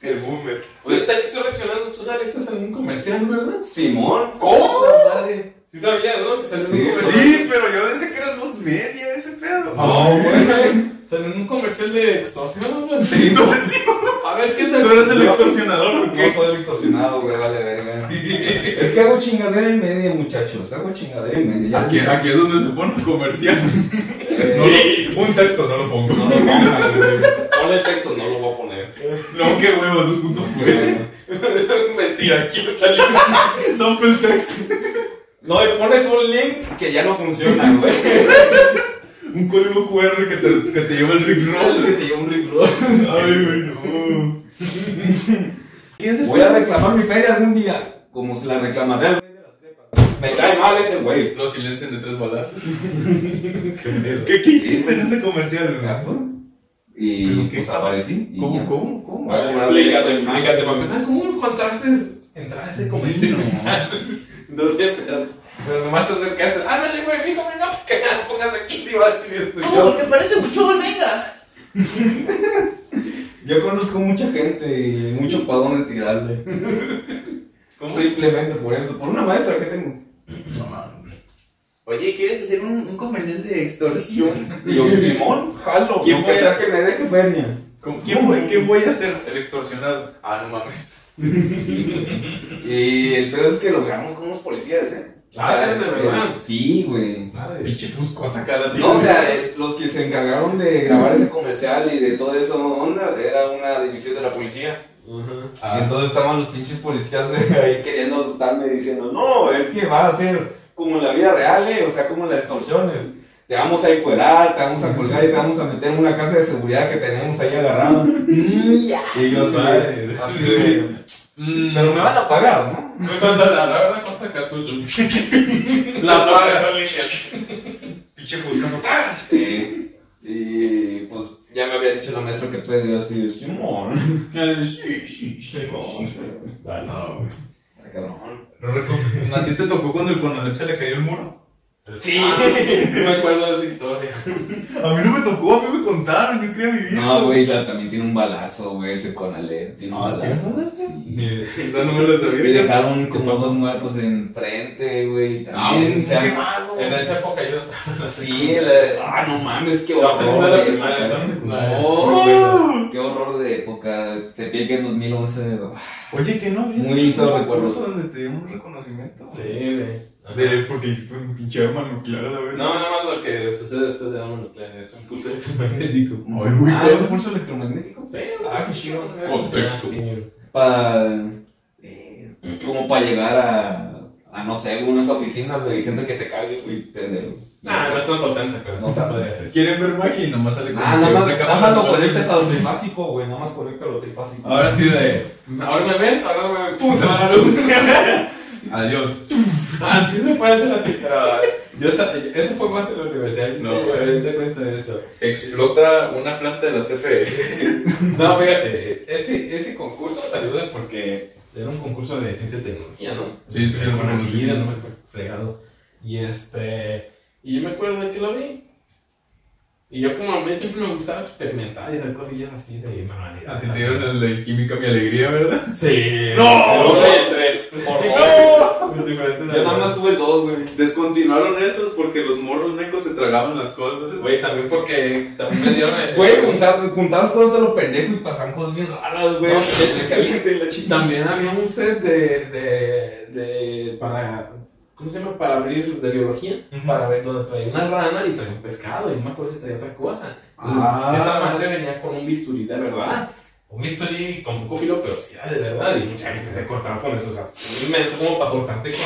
El boomer. Oye, que estoy reaccionando, tú saliste en un comercial, ¿verdad? Simón. ¿Cómo? Madre. Sí sabías, ¿no? Que salió en Sí, un comercial. Sí, pero yo decía que eran los media ese pedo. No, sí. güey. Salió en un comercial de extorsión, güey. Extorsión. A ver, ¿qué Tú tal? eres el extorsionador, ¿o No qué? soy el extorsionado, güey, vale verga. Es que hago chingadera y media, muchachos. Hago chingadera y media. Aquí, aquí es donde se pone el comercial. No lo- un texto no lo pongo. No lo. Ponle texto, no lo voy a poner. No, qué huevo, dos puntos güey. Mentira, aquí no salió. Sample text. No, y pones un link que ya no funciona, güey. Un código QR que te, que te lleva el Rick Roll. que te lleva un rickroll. Ay, güey, no. ¿Quién es el Voy a reclamar mi feria algún día, como se la reclamaré al güey de las crepas. Me cae mal ese güey. Lo silencian de tres balazos. Qué. ¿Qué, ¿Qué hiciste en ese comercial, güey? Gato. Y ¿Pero qué pues estaba? aparecí. y ¿Cómo, cómo, cómo? Bueno, explícate, explícate. Para empezar, ¿cómo encontraste entrar a ese comercial? ¿Dónde empezaste? Pero nomás te acercaste. Ándale, güey, fíjame, no, que ya pongas aquí, te iba a decir esto. y yo. que parece mucho, venga. Yo conozco mucha gente y mucho para dónde tirarle. Simplemente por eso, por una maestra que tengo. No mames. Oye, ¿quieres hacer un, un comercial de extorsión? Y yo, Simón, jalo, ¿Quién ¿quién puede voy a- ser que me deje feria? ¿Con quién voy, ¿Qué voy a hacer? El extorsionado. Ah, no mames. Y el pedo es que logramos con unos policías, ¿eh? Ah, ¿sí de verdad? Sí, güey. Pinche fuscota cada día. No, o sea, eh, los que se encargaron de grabar ese comercial y de todo eso onda, era una división de la policía. Ajá. Ah, Y entonces estaban los pinches policías ahí queriendo asustarme diciendo, no, es que va a ser como en la vida real, eh, o sea, como en las extorsiones. Te vamos a encuerar, te vamos a colgar y te vamos a meter en una casa de seguridad que tenemos ahí agarrada. Ya. Y yo Madre. así de, Mm, pero me van a pagar, ¿no? La verdad, ¿cuánta cartucho? La paga. Pinche fuscazo. Y pues ya me había dicho la maestra que pedía así de Simón. Sí, sí, sí. Dale. No, güey. Ay, cabrón. ¿A ti te tocó cuando el Conalep se le cayó el muro? Sí, me acuerdo de esa historia. A mí no me tocó, a mí me contaron, yo quería vivir. No, güey, la- también tiene un balazo, güey, ese Conalep. Tiene un Ah, ¿tiene balazo. balazo? Sí. Esa no me la Y sabía. dejaron como dos muertos enfrente, güey. Ah, un o sea, quemado. En esa época yo estaba en la Sí, la- ah, no mames, qué horror. No. Qué horror de época. Te pique en 2011. Oye, que no Muy hecho un concurso donde te dieron un reconocimiento. Sí, güey. De, porque hiciste un pinche arma nuclear a la vez. No, nada más lo que sucede después de la bomba nuclear es un pulso electromagnético. Ay, güey, Ah, todo ¿es es pulso electromagnético? Sí, Ah, qué chido. Contexto. Para. eh, como para llegar a. A no sé, unas oficinas de gente que te cague, güey. de- Ah, no es tan potente, pero No se puede hacer. Quieren ver magia y nomás sale como Ah, nada una más, cámara nada más lo conectas a lo trifásico, güey. Nada más conecta a lo trifásico. Ahora sí de. Ahora me ven, ahora me ¡Pum! Adiós. Así se puede hacer así, pero yo, eso fue más en la universidad. No, güey, te cuento eso. Explota una planta de la CFE. no, fíjate, ese, ese concurso salió de porque era un concurso de ciencia y tecnología, ¿no? Sí, sí, era una seguida, no me fregado. Y este, y yo me acuerdo de que lo vi. Y yo como a mí siempre me gustaba experimentar y hacer cosillas así de manualidad. A ti te dieron el de química mi alegría, ¿verdad? Sí. No, no, no ¡No! Yo nada más tuve dos, güey. Descontinuaron esos porque los morros necos se tragaban las cosas. Güey, también porque también me dieron. Güey, juntabas, juntabas cosas a lo pendejo y pasaban cosas bien raras, güey. Especialmente la chica. También había un set de, de, de, para, ¿cómo se llama? Para abrir de biología, para ver donde traía una rana y traía un pescado, y no me acuerdo si traía otra cosa. Ah. Esa madre venía con un bisturí de verdad, un bisturí con poco filo, pero sí era de verdad, y mucha gente se cortaba con eso, o sea, es inmenso como para cortarte con...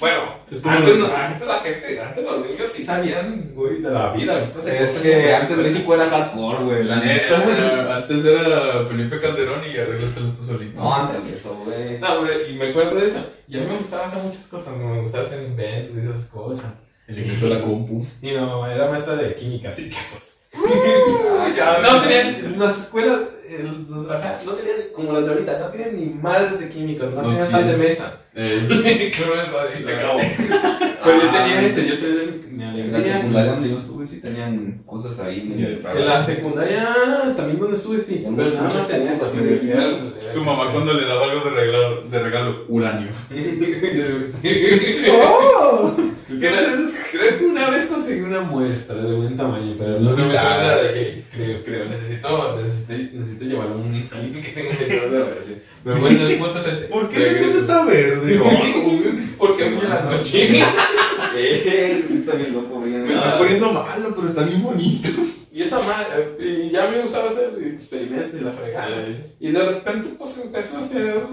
Bueno, Es como antes, no- antes la gente, antes los niños sí sabían, güey, de la vida, ahorita se Es que antes México era hardcore, güey. La neta, antes era Felipe Calderón y arréglatelo tú solito. No, antes de eso, güey. No, güey, y me acuerdo de eso. Y a mí me gustaba hacer muchas cosas, me gustaba hacer inventos y esas cosas. El invento de la compu. Y mi mamá era maestra de química, así que pues. Ya, No tenían, las escuelas, el- los no tenían, como las de ahorita, no tenían ni madres de química, no, No tenían sal de mesa. Eh, Claro, eso, y se acabó. Pero yo tenía ese, yo tenía En la secundaria donde yo estuve sí tenían cosas ahí En la secundaria, también donde estuve, sí. En Pero muchas nada más eso, así de su mamá cuando le daba algo de regalo, de regalo uranio. Creo, creo que una vez conseguí una muestra de buen tamaño, pero no me Acuerdo de que creo, creo, necesito, necesito, necesito llevar a un alguien que tenga un sentido de relación. Pero bueno, el punto es este. ¿Por qué esa cosa está verde? Porque hoy en la noche. Eh, está bien loco. Me está poniendo malo, pero está bien bonito. Y esa madre, y ya me gustaba hacer experimentos y la fregada. Y de repente, pues empezó a hacer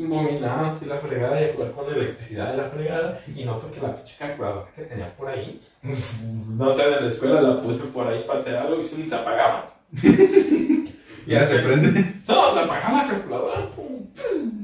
mominadas y la fregada y a jugar con la electricidad y la fregada. Y noto que la pinche calculadora que tenía por ahí, no sé, de la escuela la puse por ahí para hacer algo y se apagaba. Ya se prende. No, se apagaba la calculadora. pum, pum.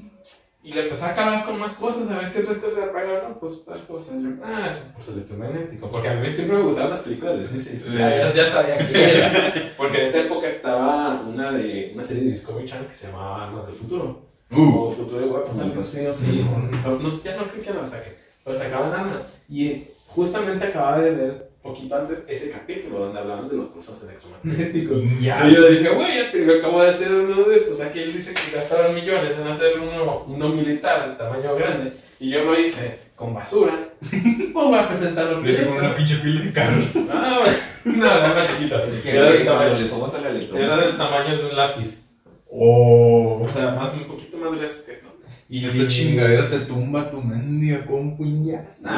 Y le empecé a calar con más cosas, a ver qué otras cosas se apagaban. Pues tal cosa. Yo, ah, es un curso electromagnético. Porque a mí siempre me gustaban las películas de ciencia. y Sí. Ya, ya sabía qué era. Porque en esa época estaba una, de, una serie de Discovery Channel que se llamaba Armas del Futuro. Uh, O Futuro de Weapons. algo así. Sí, no, no, ya no creo que la saquen. Pero sacaban armas. Y justamente acababa de ver poquito antes ese capítulo donde hablaban de los cursos electromagnéticos. ya. Y yo dije, güey, ya te, yo acabo de hacer uno de estos. Aquí él dice que gastaron millones en hacer uno, uno militar de tamaño grande. Y yo lo hice con basura. Pues voy a presentarlo Le hice con una pinche pila de carro. Ah, güey. no, era más chiquita. Es que, Era del tamaño, le era del de un lápiz. Oh. O sea, más, un poquito más grueso que esto. Y esta chingadera te tumba tu mendiga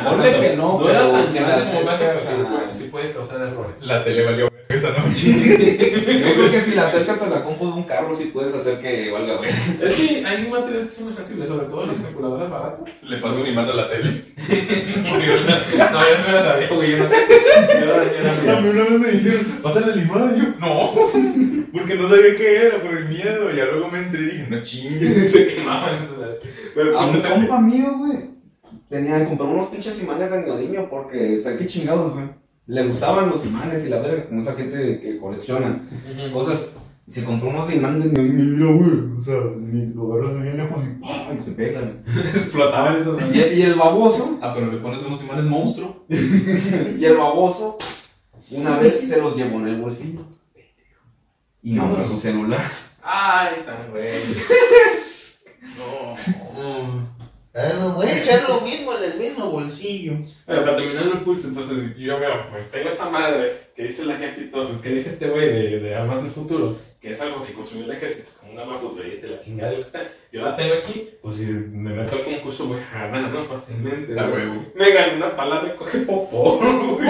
ponle que no, no hace, acercas pero sí a- puede- sí puede causar errores. La tele valió verga esa noche. Yo creo que si la acercas a la compu de un carro, sí puedes hacer que valga ver. Es que hay materiales que son muy sensibles, sobre todo las calculadoras baratas. Le pasó un imán a la tele. no, yo sí me la sabía, güey. Yo no. Yo mí una vez me dijeron, pásale el imán. Y yo, no. Porque no sabía qué era, por el miedo. Y ya luego me entré y dije, no chingues. Se quemaban esas. Pero A un entonces, compa mío, güey, tenían compró unos pinches imanes de neodimio porque, ¿sabes qué chingados, güey? Le gustaban los imanes y la verga, como esa gente que colecciona cosas. Y se compró unos imanes y mira, güey, o sea, ni lo agarras bien lejos y, ¡pah! y se pegan. Explotaban esos Y, y el baboso, Ah, pero le pones unos imanes monstruo. y el baboso, una vez se los llevó en el bolsillo. Y no su celular. Ay, tan güey. No. Ah, voy a echar lo mismo en el mismo bolsillo. Bueno, para terminar el pulso, entonces yo veo, pues tengo esta madre que dice el ejército, que dice este güey de, de Armas del Futuro, que es algo que construyó el ejército como un arma futurista y la chingada y lo que sea. Yo la tengo aquí, pues si me meto al concurso voy a ganar, ¿no? Fácilmente. La huevo. Me gané una pala de coge popó, güey.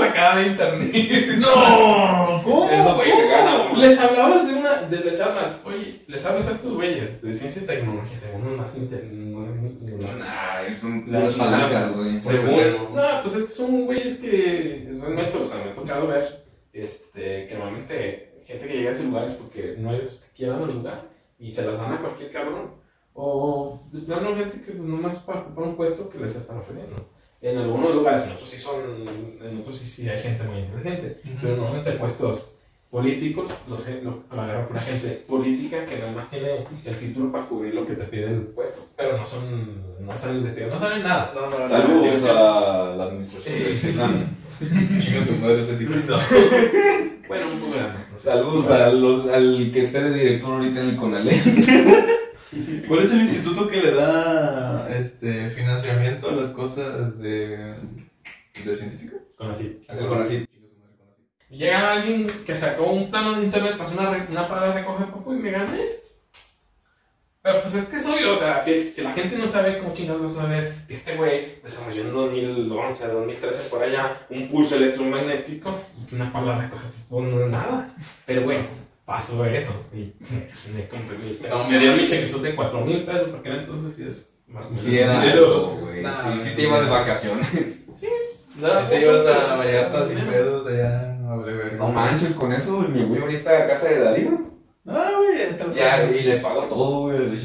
Sacada de internet. ¡No! ¿Cómo? Eso, güey, se gana, güey. Les hablabas de una, de, les hablas, oye, les hablas a estos güeyes de ciencia y tecnología, según más no- no- no- Ay, son Las puras palancas, güey. Según, no, pues es que son güeyes que realmente, o sea, me ha tocado ver, este, que normalmente gente que llega a esos lugares porque no hay los que quieran el lugar y se las dan a cualquier cabrón. O de plano gente que pues, nomás para ocupar un puesto que les están ofreciendo. En algunos lugares, en otros sí son, en otros sí, sí hay gente muy inteligente, pero normalmente puestos políticos, lo, gen- lo, lo agarran por la gente política que nada más tiene el título para cubrir lo que te pide el puesto, pero no son, no están investigando, no saben nada. No, no, no. Saludos a la administración. Chinga tu madre ese sitio. Bueno, un poco sé. Saludos a los- al que esté de director ahorita en el CONALE. ¿Cuál es el instituto que le da este financiamiento a las cosas de, de científica? Con así. CONACYT. Llega alguien que sacó un plano de internet para hacer una, re- una parada de recoger popo y me ganes. Pero pues es que es obvio, o sea, si, si la gente no sabe cómo chingados vas a saber que este güey desarrolló en 2011, 2013 por allá un pulso electromagnético y que una pala popo no es nada. Pero bueno, pasó eso y me, compré mi, No, me dieron mi chequezón de 4 mil pesos porque entonces sí es más o menos Sí, era güey. Nah, Sí, sí te ibas de vacaciones. Nada, Si te ibas a pero- Vallarta sin pedos allá, no. No manches, con eso me voy ahorita a casa de Darío. Ah, güey, ya está. Ya, y le pago todo, güey.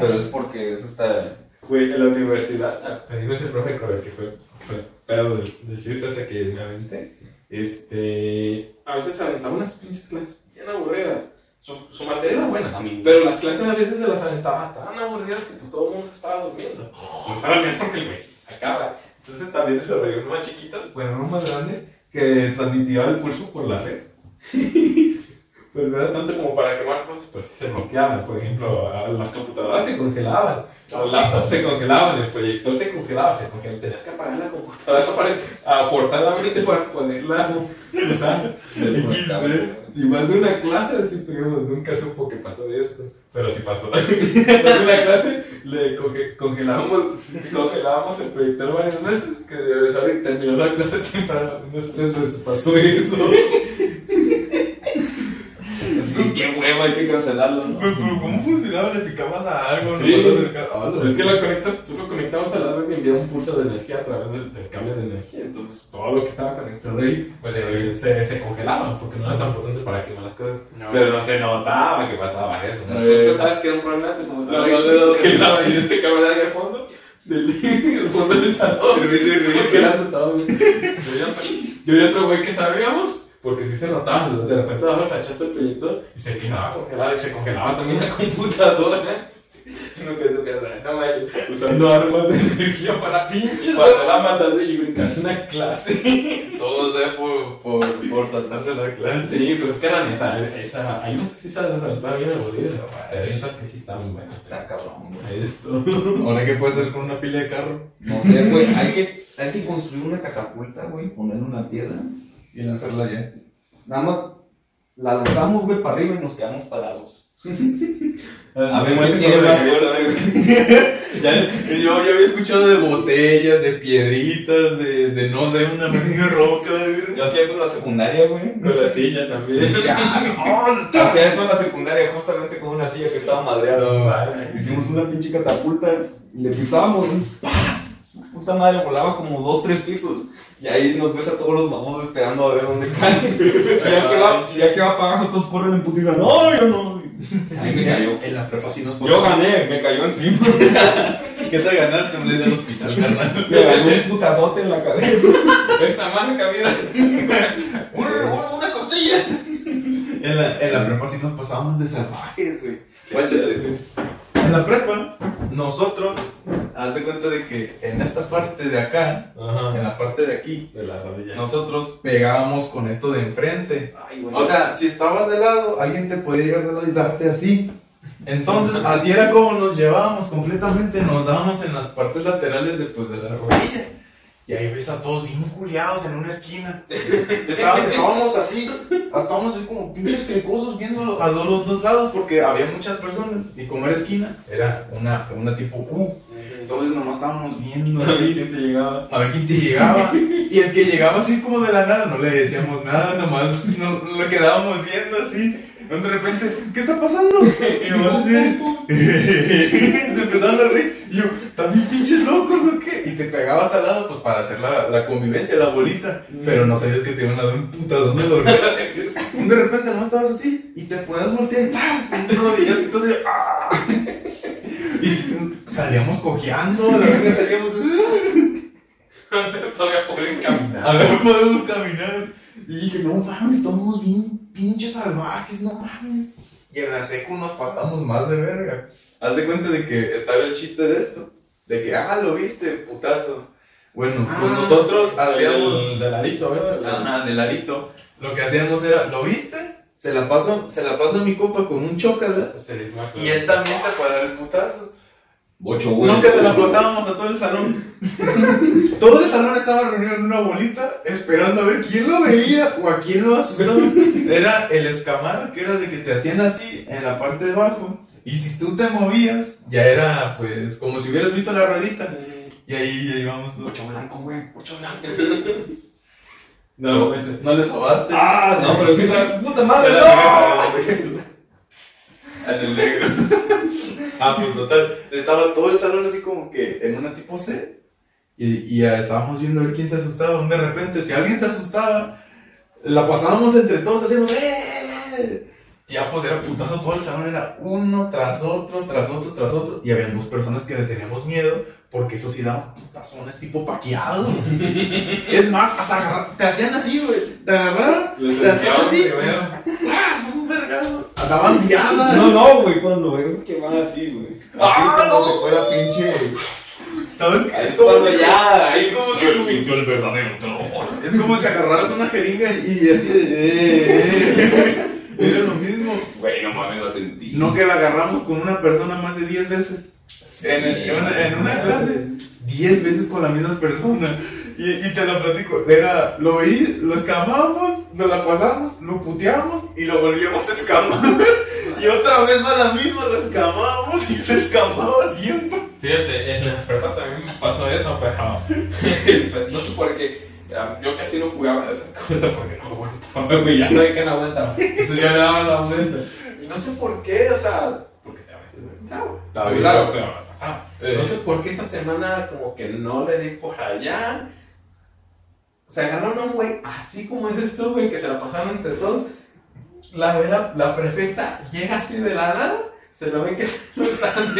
Pero es porque eso está. Güey, en la universidad, ah, me dijo ese profe con el que fue, fue pedo del, del chiste ese que me aventé. Este, a veces aventaba unas pinches clases bien aburridas. Su, su materia era buena, A mí. pero las clases a veces se las aventaba tan aburridas que pues, todo el mundo estaba durmiendo. Y para mí es porque el güey se sacaba. Entonces también desarrolló uno más chiquito, bueno, uno más grande, que transmitía el pulso por la red. Pues no era tanto como para quemar cosas, pero sí se bloqueaban. Por ejemplo, las computadoras se congelaban, los laptops se congelaban, el proyector se congelaba, se congelaba. Tenías que apagar la computadora para, forzadamente para poderla usar. Y más de una clase, así estuvimos, nunca supo que pasó de esto, pero sí pasó. Más de una clase le conge- congelábamos, congelábamos el proyector varias veces, que de saber, terminó la clase temprano, unas tres veces pasó eso. Sí, huevo, hay que cancelarlo, ¿no? Pues, pero ¿cómo funcionaba? ¿Le picabas a algo? Sí. ¿No? Ah, Es que lo conectas, tú lo conectabas a la red y enviaba un pulso de energía a través del, del cable de energía. Entonces todo lo que estaba conectado ahí pues, se, se, se congelaba porque no era tan potente para quemar las cosas. No. Pero no se notaba que pasaba eso. O sea, tú eh. pensabas que era un problema de computadora No, no, y este cable ahí al fondo. Del, el fondo del salón. congelando todo. Yo y otro güey que sabíamos. Porque sí se notaba, de repente daba el flachazo del proyector y se quedaba congelado y se congelaba también la computadora. No que piensas, no manches, usando armas de energía para pinches pasar la maldad y brincarse una clase. Todo sea por, por, por saltarse la clase. Sí, pero es que la neta, esa, hay unas que sí saben saltar bien aburridas, pero hay otras que sí están muy buenas. Está cabrón, güey. Esto. Ahora, ¿qué puedes hacer con una pila de carro? No sé, güey. Hay que, hay que construir una catapulta, güey. Ponerle una piedra. Y lanzarla ya. Nada más la lanzamos, güey, para arriba y nos quedamos parados. A ver, más. Ya, yo ya había escuchado de botellas, de piedritas, de, de no sé, una mendiga roca. güey. Yo hacía eso en la secundaria, güey. Con la silla también. Hacía eso en la secundaria justamente con una silla que estaba madreada. No. Hicimos una pinche catapulta y le pisábamos. ¡paz! Puta madre volaba como dos, tres pisos. Y ahí nos ves a todos los babosos esperando a ver dónde cae. Y ya que va, ya que va para abajo, todos corren en putiza. No, yo no. Ahí me cayó. En la prepa sí nos Yo gané, me cayó encima. ¿Qué te ganaste? Un día del hospital, carnal. Me ganó un putazote en la cabeza. Esta marca, vida. una, una costilla. En la, en la prepa sí nos pasábamos de salvajes, güey. Guáchate, güey. En la prepa, nosotros, haz de cuenta de que en esta parte de acá, en la parte de aquí, De la rodilla. nosotros pegábamos con esto de enfrente. Ay. O sea, si estabas de lado, alguien te podía llegar de lado y darte así. Entonces, así era como nos llevábamos completamente, nos dábamos en las partes laterales de, pues, de la rodilla. Y ahí ves a todos bien culiados en una esquina. Estaban- estábamos así, estábamos así como pinches cricosos viendo a los, los dos lados porque había muchas personas. Y como era esquina, era una, una tipo U. Entonces nomás estábamos viendo así. ¿Quién te llegaba? A ver quién te llegaba. Y el que llegaba así como de la nada, no le decíamos nada, nomás no, lo quedábamos viendo así. De repente, ¿qué está pasando? Y nomás así, se empezaron a reír. Y yo, ¿también pinches locos o qué? Y te pegabas al lado, pues para hacer la, la convivencia, la bolita. Pero no sabías que te iban a dar un putadón de dormir. De repente no estabas así y te podías voltear y ¡paz! Tu rodillas, entonces, ¡ah! Y salíamos cojeando, la verdad salíamos. Antes todavía caminar. A ver, podemos caminar. Y dije, no mames, estamos bien pinches salvajes, no mames. Y en la secu nos pasamos más de verga. Haz de cuenta de que estaba el chiste de esto. De que, ah, lo viste, putazo. Bueno, pues nosotros hacíamos. El del arito, ¿verdad? Ajá, del arito. Lo que hacíamos era, ¿lo viste? Se la paso, se la paso a mi copa con un desmaja. Y él también te puede dar el putazo. Bocho, güey. Nunca se la pasábamos a todo el salón. todo el salón estaba reunido en una bolita esperando a ver quién lo veía o a quién lo asustaba. Era el escamar, que era de que te hacían así en la parte de abajo. Y si tú te movías, ya era pues como si hubieras visto la ruedita. Y ahí, ahí vamos. todos. Bocho blanco, güey. Bocho blanco. No, no le sobaste. Ah, no, pero qué tra- puta madre, no. En el negro. ah, pues total. Estaba todo el salón así como que en una tipo C. Y, y ya estábamos viendo a ver quién se asustaba. De repente, si alguien se asustaba, la pasábamos entre todos, hacíamos ¡Eh! Y ya pues era putazo todo el salón, era uno tras otro, tras otro, tras otro. Y había dos personas que le teníamos miedo, porque eso sí daban putazones tipo paqueado. es más, hasta agarrar- te hacían así, güey. Te agarraron, Les te hacían así. primero. ¡Ah! Son un vergazo. Andaban viadas. No, no, güey, cuando ves que va así, güey. Ah, no. si fuera pinche. ¿Sabes qué? Es Es como, si, ya. es, como si, el verdadero es como si agarraras una jeringa y así de. eh, eh. Era lo mismo. Güey, no mames, la sentí. No que la agarramos con una persona más de 10 veces. En, en una, en una clase. 10 veces con la misma persona. Y, y te lo platico. Era, lo veí, lo escamábamos, nos la pasamos, lo puteamos y lo volvíamos a escamar. y otra vez va la misma, lo escamábamos y se escamaba siempre. Fíjate, en la prepa también me pasó eso, pero no sé por qué. ah, Yo casi no jugaba a esa cosa porque no aguantaba, güey. Ya sabía que no aguantaba. Entonces yo le daba la vuelta. Y no sé por qué, o sea, Estaba bien. Claro, pero me pasaba. Eh. No sé por qué esta semana como que no le di por allá. O sea, agarraron a un güey así como es esto, güey, que se la pasaron entre todos. La, la, la prefecta llega así de la nada, se lo ve que lo están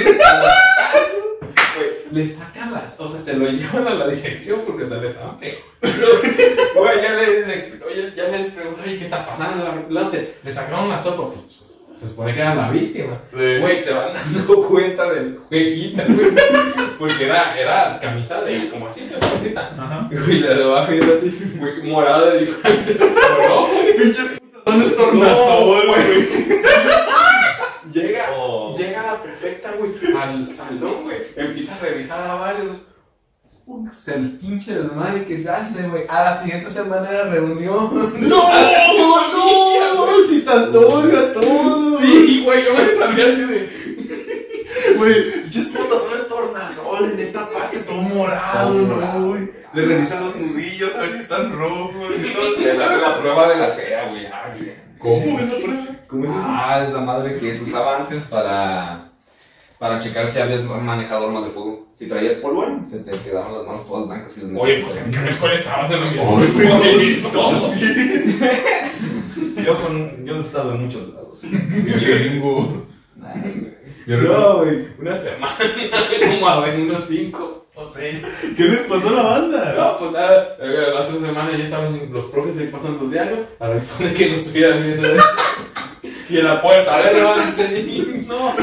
le sacan las, o sea, se lo llevan a la dirección porque se le estaban pegando. Güey, ya le, le oye, ya le preguntó, oye, ¿qué está pasando? La, la- le sacaron la sopa, pues, se supone que era la víctima. Güey, se van dando cuenta del jueguito, güey. Porque era, era camisa de como así, de. Ajá. Güey, la de abajo era así, güey, morada de diferentes colores. Pinches putazones tornasol, güey. Llega, Oh. llega la perfecta, güey, al salón, güey. Empieza a revisar a varios. Se el pinche desmadre que se hace, güey. A la siguiente semana era reunión. ¡No! ¡No! ¡Si te otorga todo! Sí, güey, yo me sabía así de. Güey, pinches putazones tornasol en esta parte, todo morado, ¿no, güey? Le revisan los nudillos a ver si están rojos y todo. Le das la prueba de la cera, güey. Ay, ¿Cómo es la prueba? ¿Cómo es eso? Ah, es la madre que se usaba antes para, para checar si habías manejado armas de fuego. Si traías polvo, se te quedaban las manos todas blancas y las Oye, pues en qué escuela estabas en la misma. Ay, güey, todo. Yo, con, yo he estado en muchos lados. Yo No, güey, una semana, como a ver, unos cinco o seis. ¿Qué les pasó a la banda? No, pues nada, eh, la otra semana ya estaban los profes ahí pasando los diarios a revisar de que no estuvieran viendo. Y en la puerta, a ver, no este niño. No.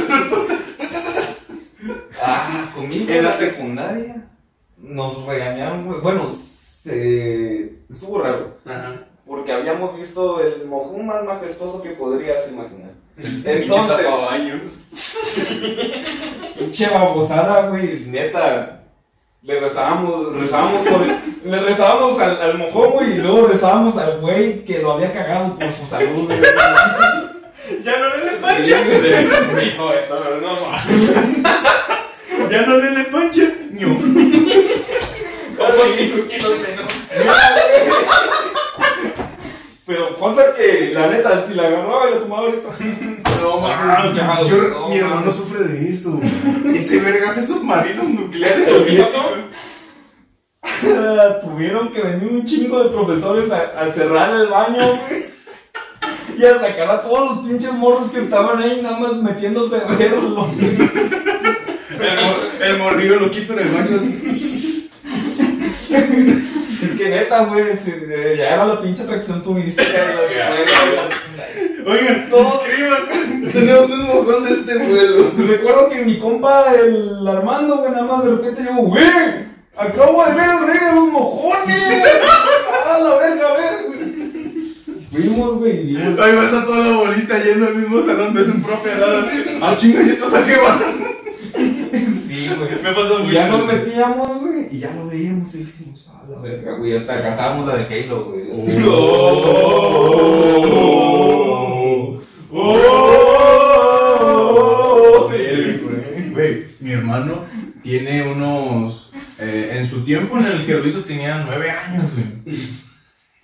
Ah, conmigo En la secundaria nos regañaron, güey. bueno, se... estuvo raro, porque habíamos visto el mojú más majestuoso que podrías imaginar. Entonces, pinche babosada, güey, neta, le rezábamos, rezábamos por el- le rezábamos al, al mojón, güey, y luego rezábamos al güey que lo había cagado por su salud, güey. Ya no le Sí, pancha. Me dijo, esto no es normal. Ya no le le pancha. Ño. Como cinco kilos menos. Pero cosa que, la neta, si la agarraba y la tomaba ahorita. No, Ah, Yo- no, mi hermano mames. sufre de eso. Ese verga hace submarinos nucleares ¿Qué pasó? Tuvieron que venir un chingo de profesores a, a cerrar el baño, güey. Y a sacar a todos los pinches morros que estaban ahí nada más metiéndose a verlo. El, el morrillo lo quito en el baño así. Es que neta, güey, si- eh, ya era la pinche atracción turística. güey. Oigan, Todos-. Tenemos un mojón de este vuelo. Recuerdo que mi compa, el Armando, güey, nada más de repente yo, güey, acabo de ver el rey de los mojones. A la verga, a ver, güey. Fuimos, güey, vimos. Ahí va a estar toda la bolita yendo al mismo salón. Ves un profe al lado. así, Ah, chinga, ¿y estos a qué van? Sí, güey. Me pasó Y mucho. ya nos metíamos, güey, y ya lo veíamos y dijimos, a la verga, güey, hasta cantábamos la de Halo, güey. Oh. Oh. Güey, mi hermano tiene unos. eh, en su tiempo en el que lo hizo tenía nueve años, güey.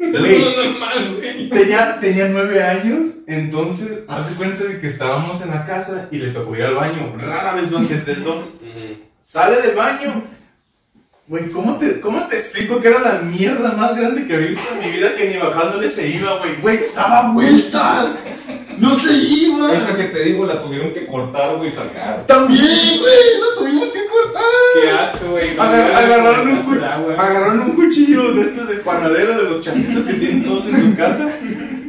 Eso Güey. no es normal, güey. Tenía, tenía nueve años, entonces hace cuenta de que estábamos en la casa y le tocó ir al baño. Rara vez más que del dos. Sale del baño. Güey, ¿cómo te, ¿cómo te explico que era la mierda más grande que había visto en mi vida que ni bajándole se iba, güey? Güey, daba vueltas. No se iba. Esa que te digo, la tuvieron que cortar, güey, y sacar. También, güey, lo tuvimos que cortar. Qué asco, güey. Agar- agarraron, un cu- agua. agarraron un cuchillo de estos de panadero de los chapitos que tienen todos en su casa.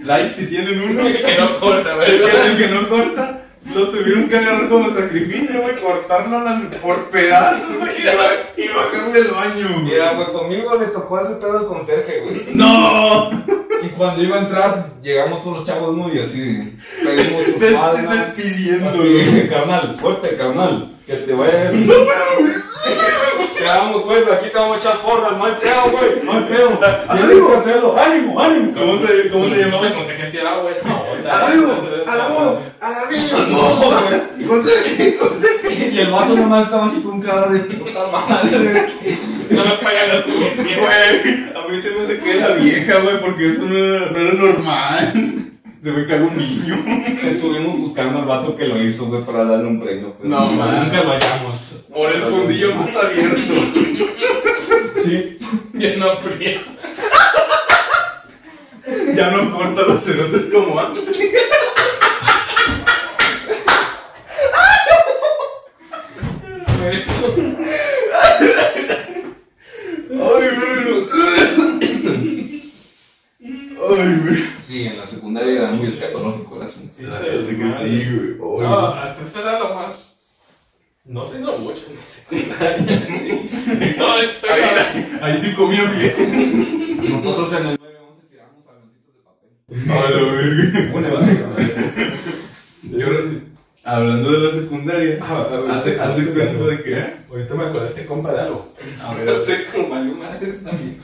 Like si tienen uno. Que no corta, El güey. el que no corta, lo tuvieron que agarrar como sacrificio, güey, cortarlo la- por pedazos, güey, y ba- y bajarle el baño, güey. Mira, güey, conmigo le tocó ese pedo al conserje, güey. ¡No! Y cuando iba a entrar, llegamos todos los chavos muy así, pedimos Des- palmas. despidiéndolo. Así, carnal, fuerte, carnal, que te vaya bien. Que vamos, güey, aquí te vamos a echar porras, no hay pedo, güey, no hay pedo. Tienes que hacerlo, ánimo, ánimo. ¿Cómo se, cómo se No llamaba? no sé qué si era, güey. ¡A la vivo! ¡A la voz! ¡A la vivo! ¡No! ¡Conserje! ¡Conserje! Y el vato nomás estaba así con cara de puta madre. No me pagan las suficientes. Güey, a mí se me hace que era vieja, güey, porque eso no no era normal. Se me caga un niño. Estuvimos buscando al vato que lo hizo, güey, para darle un premio. pero No, man. Nunca lo hallamos. Por el fundillo más abierto. Sí. Yo no aprieto. Ya no corta los cerotes como antes. Ay, güey. Ay, güey. Sí, en la secundaria era muy escatológico el asunto. Que sí, güey. No, hasta eso era lo más. No se hizo mucho en la secundaria. Ahí, ahí, ahí sí comía bien. Nosotros en el 911 tiramos avioncitos de papel. Ay, la verga. Yo, hablando de la secundaria, hace, hace cuenta de que. ¿eh? Ahorita me acordé este compa de algo. A No sé cómo valió madre también.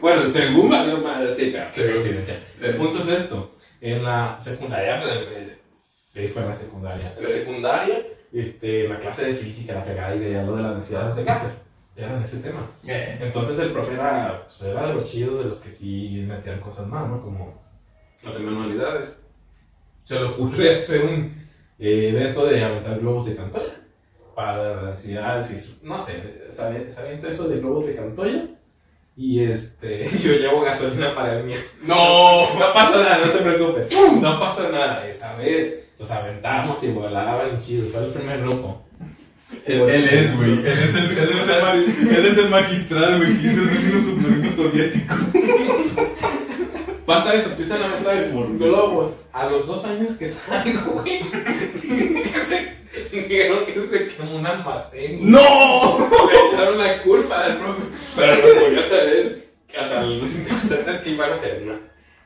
Bueno, según valió madre, sí, pero qué coincidencia. El punto es esto. En la secundaria, eh, ahí fue en la secundaria. En la secundaria, este, en la clase de física, la fregada y veía lo de las necesidades de Kepler. Era en ese tema. Eh, Entonces el profe era, pues, era de los chidos, de los que sí metían cosas más, ¿no? Como hacer manualidades. Se le ocurre hacer un eh, evento de aventar globos de Cantoya para necesidades y no sé, ¿sabe, ¿saben eso de globos de Cantoya? Y este, yo llevo gasolina para el mío. No. No pasa nada, no te preocupes. No pasa nada. Esa vez los aventamos y volaban chido. Fue el primer grupo. Él, él es, güey. Él es el, él él es el magistral, güey, que hizo el submarino soviético. Pasa eso, empiezan a aventar por globos. A los dos años que salgo, güey, que se, dijeron que se quemó un almacén. güey. ¡No! Me echaron la culpa al propio. Pero lo curioso es que, o sea, lo interesante es que iban a hacer una,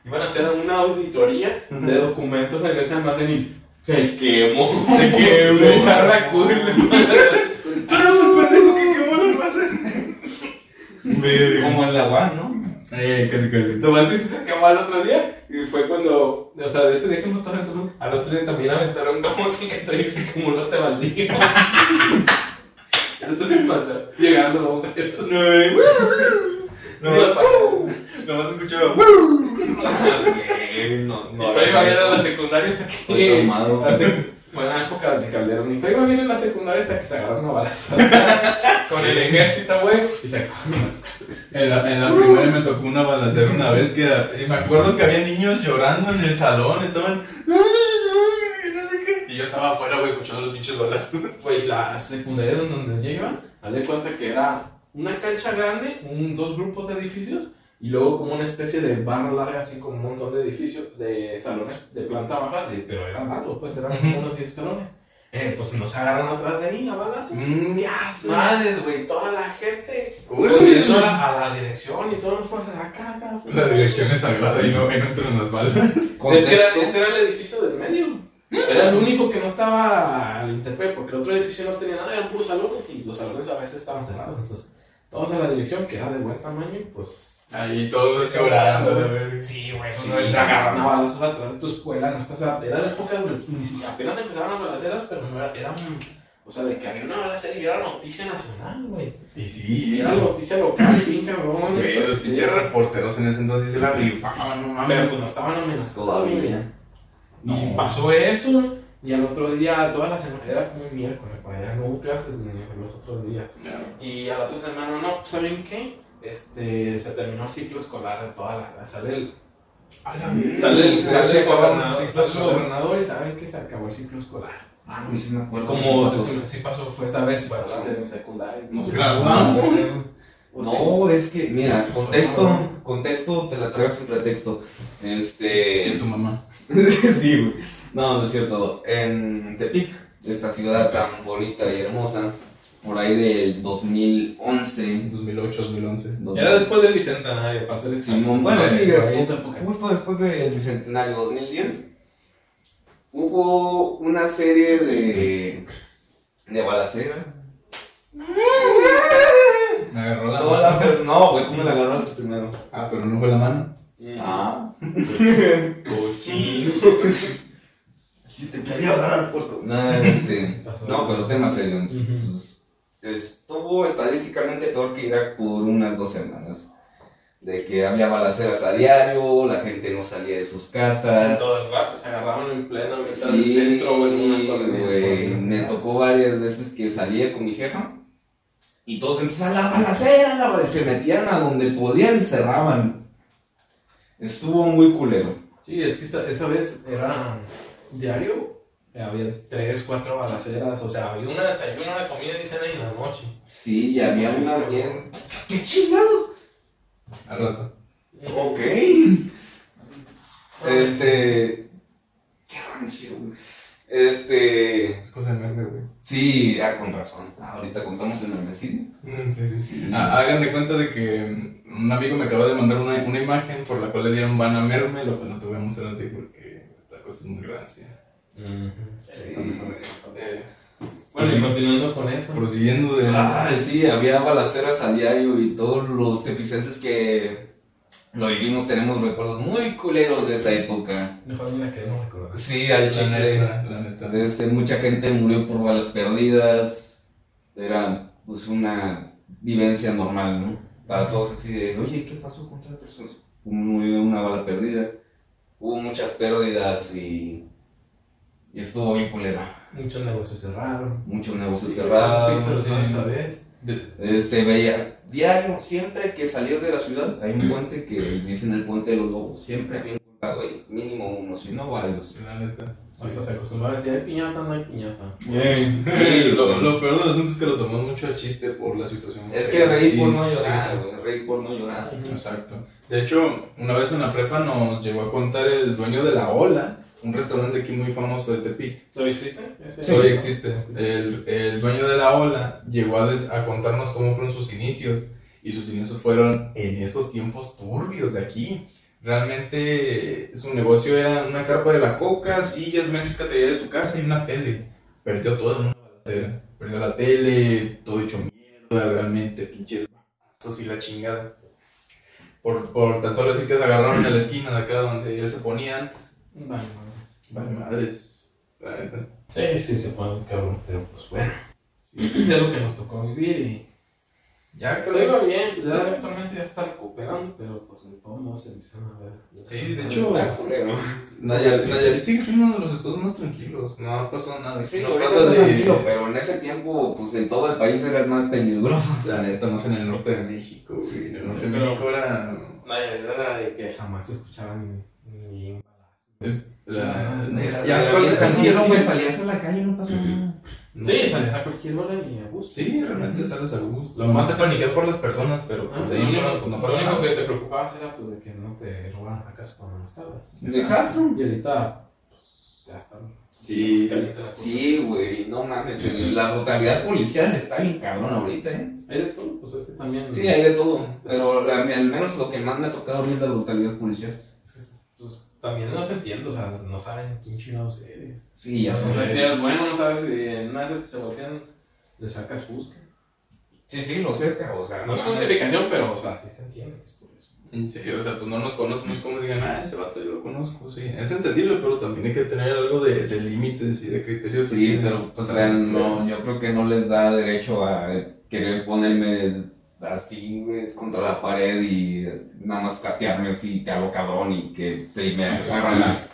iban a hacer una auditoría de documentos en ese almacén y se quemó. Se quemó. Le echaron la culpa. ¡Tú eres el pendejo que quemó el almacén! Como el agua, ¿no? Eh, casi, casi. Tomás dice se quemó al otro día y fue cuando, o sea, de ese día que nos aventamos, al otro día también aventaron globos y que traía se como. Eso sí pasa, llegando bomberos. No, güey. No, no, Y no. todavía en la secundaria hasta Estoy que. Traumado. hasta- Buena época de Calderón. Y todavía bien en la secundaria hasta que se agarraron a balazos. Con el ejército, güey. Y se acabaron las En la, en la primaria me tocó una balacera una vez que y me acuerdo que había niños llorando en el salón, estaban "Ay, ay", no sé qué. Y yo estaba afuera, güey, escuchando los pinches balazos. Güey, la secundaria donde yo iba, haz de cuenta que era una cancha grande, un, dos grupos de edificios, y luego como una especie de barra larga, así como un montón de edificios, de salones de planta baja, de- pero eran largos, pues eran como unos 10 salones. Eh, pues nos agarraron atrás de ahí a balazos. Mm. Madres, güey, toda la gente corriendo a la, a la dirección y todos los fuerzas acá, acá. La dirección es sagrada y no, entran las balas. Es que era, ese era el edificio del medio. Era el único que no estaba al interpe, porque el otro edificio no tenía nada, eran puros salones y los salones a veces estaban cerrados. Entonces, todos a la dirección, que era de buen tamaño, pues. Ahí todos llorando, la. Sí, güey, pues no le agarraron a balazos atrás de tu escuela, no estás. Era de época donde ni siquiera- apenas empezaban las balaceras, pero no era. Era un. O sea, de que había una balacera y era noticia nacional, güey. Y Y sí, era noticia local, bien cabrón. Güey, los pinches reporteros en ese entonces se la rifaban, no Pero mames. pues no estaban amenazados Todavía. Y No. pasó eso, y al otro día, toda la semana, era como un miércoles, para allá no hubo clases ni los otros días. Claro. Y a la otra semana, no, pues, ¿saben qué? Este, se terminó el ciclo escolar de toda la. Sale el, A la verga. sale sale sí, el gobernador, sale el gobernador y saben que se acabó el ciclo escolar. Ah, no, sí me acuerdo. Como Sí pasó. sí, sí pasó, fue esa vez, fue en secundaria. Nos graduamos. No, es que, mira, contexto, contexto, te la traigo sin pretexto. Y Este. tu mamá. sí, güey. No, no es cierto. En Tepic, esta ciudad tan bonita y hermosa, por ahí del 2011. 2008, 2011. Era después del bicentenario, pasó el examen. Simón, bueno, sí, justo después del bicentenario 2010, hubo una serie de. de balaceras. Me agarró la Toda mano. No, güey, tú me la agarraste primero. Ah, pero no fue la mano. Ah. Cochino. Te quería agarrar puerco. No, este. No, pero tema serio. Entonces, Estuvo estadísticamente peor que Irak por unas dos semanas. De que había balaceras a diario, la gente no salía de sus casas. Todo el rato se agarraban en pleno mitad Sí, del centro o en una colonia. me tocó varias veces que salía con mi jefa y todos empezaban la balacera, la balacera, se metían a donde podían y cerraban. Estuvo muy culero. Sí, es que esa, esa vez era diario, había tres, cuatro balaceras, o sea, había una desayuno, una comida y cena y en la noche. Sí, y había unas bien. ¡Qué chingados! Al rato. Ok. Este. Qué rancio, güey. Este. Es cosa de meme, güey. Sí, ah, con razón. Ahorita contamos el homicidio. Mm, Sí, sí, sí. Ah, hagan de cuenta de que mm, un amigo me acaba de mandar una, una imagen por la cual le dieron van a merme, lo cual no te voy a mostrar a ti porque esta cosa es muy rancia. Sí. Eh, Bueno, y continuando con eso. prosiguiendo de... Ay, sí, había balaceras a diario y todos los tepicenses que lo vivimos tenemos recuerdos muy culeros de esa época. Mejor ni la queremos recordar. Sí, al la chile. neta, la neta. Este, mucha gente murió por balas perdidas. Era pues una vivencia normal, ¿no? Para todos así de, oye, ¿qué pasó con tal persona? Murió una bala perdida. Hubo muchas pérdidas y, y estuvo bien culera. Muchos negocios cerraron. Muchos negocios Sí, cerrados. sí, Este, veía, diario, siempre que salías de la ciudad, hay un puente que dicen el puente de los lobos. Siempre había un güey, mínimo uno, si no varios. La neta. Hasta se acostumbra a decir, hay piñata, no hay piñata. Sí, lo, lo peor del asunto es que lo tomamos mucho a chiste por la situación. Es que reír por no llorar, sí, güey, reír por no llorar. Exacto. De hecho, una vez en la prepa nos llegó a contar el dueño de La Ola, un restaurante aquí muy famoso de Tepic. ¿Todavía existe? Ese- Todavía existe. El, el dueño de La Ola llegó a, des- a contarnos cómo fueron sus inicios. Y sus inicios fueron en esos tiempos turbios de aquí. Realmente su negocio era una carpa de la coca, sillas, mesas que traía de su casa y una tele. Perdió todo una balacera. Perdió la tele, todo hecho mierda, realmente, pinches y la chingada. Por, por tan solo decir que se agarraron en la esquina de acá donde él se ponía antes. Vale, madres. Vale, madres. La neta. Sí, sí, se pone cabrón, pero pues bueno. Es lo que nos tocó vivir y. Ya, Te lo digo bien, pues ya actualmente ya se está recuperando, pero pues de todos modos se empiezan a ver. Sí, de hecho. Nayarit, Nayarit sigue siendo uno de los estados más tranquilos. No ha pasado nada. Sí, no pasa de. tranquilo, pero en ese tiempo, pues en todo el país era el más peligroso. La neta, más en el norte de México, güey. En el norte de México era. La idea era de que jamás se escuchaban ni, ni un. Es- la- ya sí. güey, salías a la calle y no pasó nada. Sí, sales a cualquier hora y a gusto. Sí, realmente sales al gusto. Lo más te paniqueas por las personas, pero Ah, pues, lo de ahí único, no, pues, no lo pasa único nada. que te preocupabas era pues de que no te robaran la casa cuando no estabas. Exacto. Y ahorita, pues ya están. Sí. Sí, güey, no mames, la brutalidad policial está bien cabrón ahorita, ¿eh? Hay de todo, pues es que también. Sí, hay de todo, pero la- al menos lo que más me ha tocado a es la brutalidad policial. También no se entiende, o sea, no saben quién chingados eres. Sí, ya no sé. sabes si eres bueno, no sabes si en una que se voltean le sacas fusca. Sí, sí, lo sé, pero, o sea, No es justificación, pero, o sea, sí se entiende que es por eso. Sí, o sea, pues no nos conocemos como digan, ah, ese vato yo lo conozco, sí. Es entendible, pero también hay que tener algo de, de límites y de criterios. Sí, así, pero pues, o sea, no, yo creo que no les da derecho a querer ponerme así, güey, contra la pared y nada más catearme así, te hago cabrón y que se me agarran la,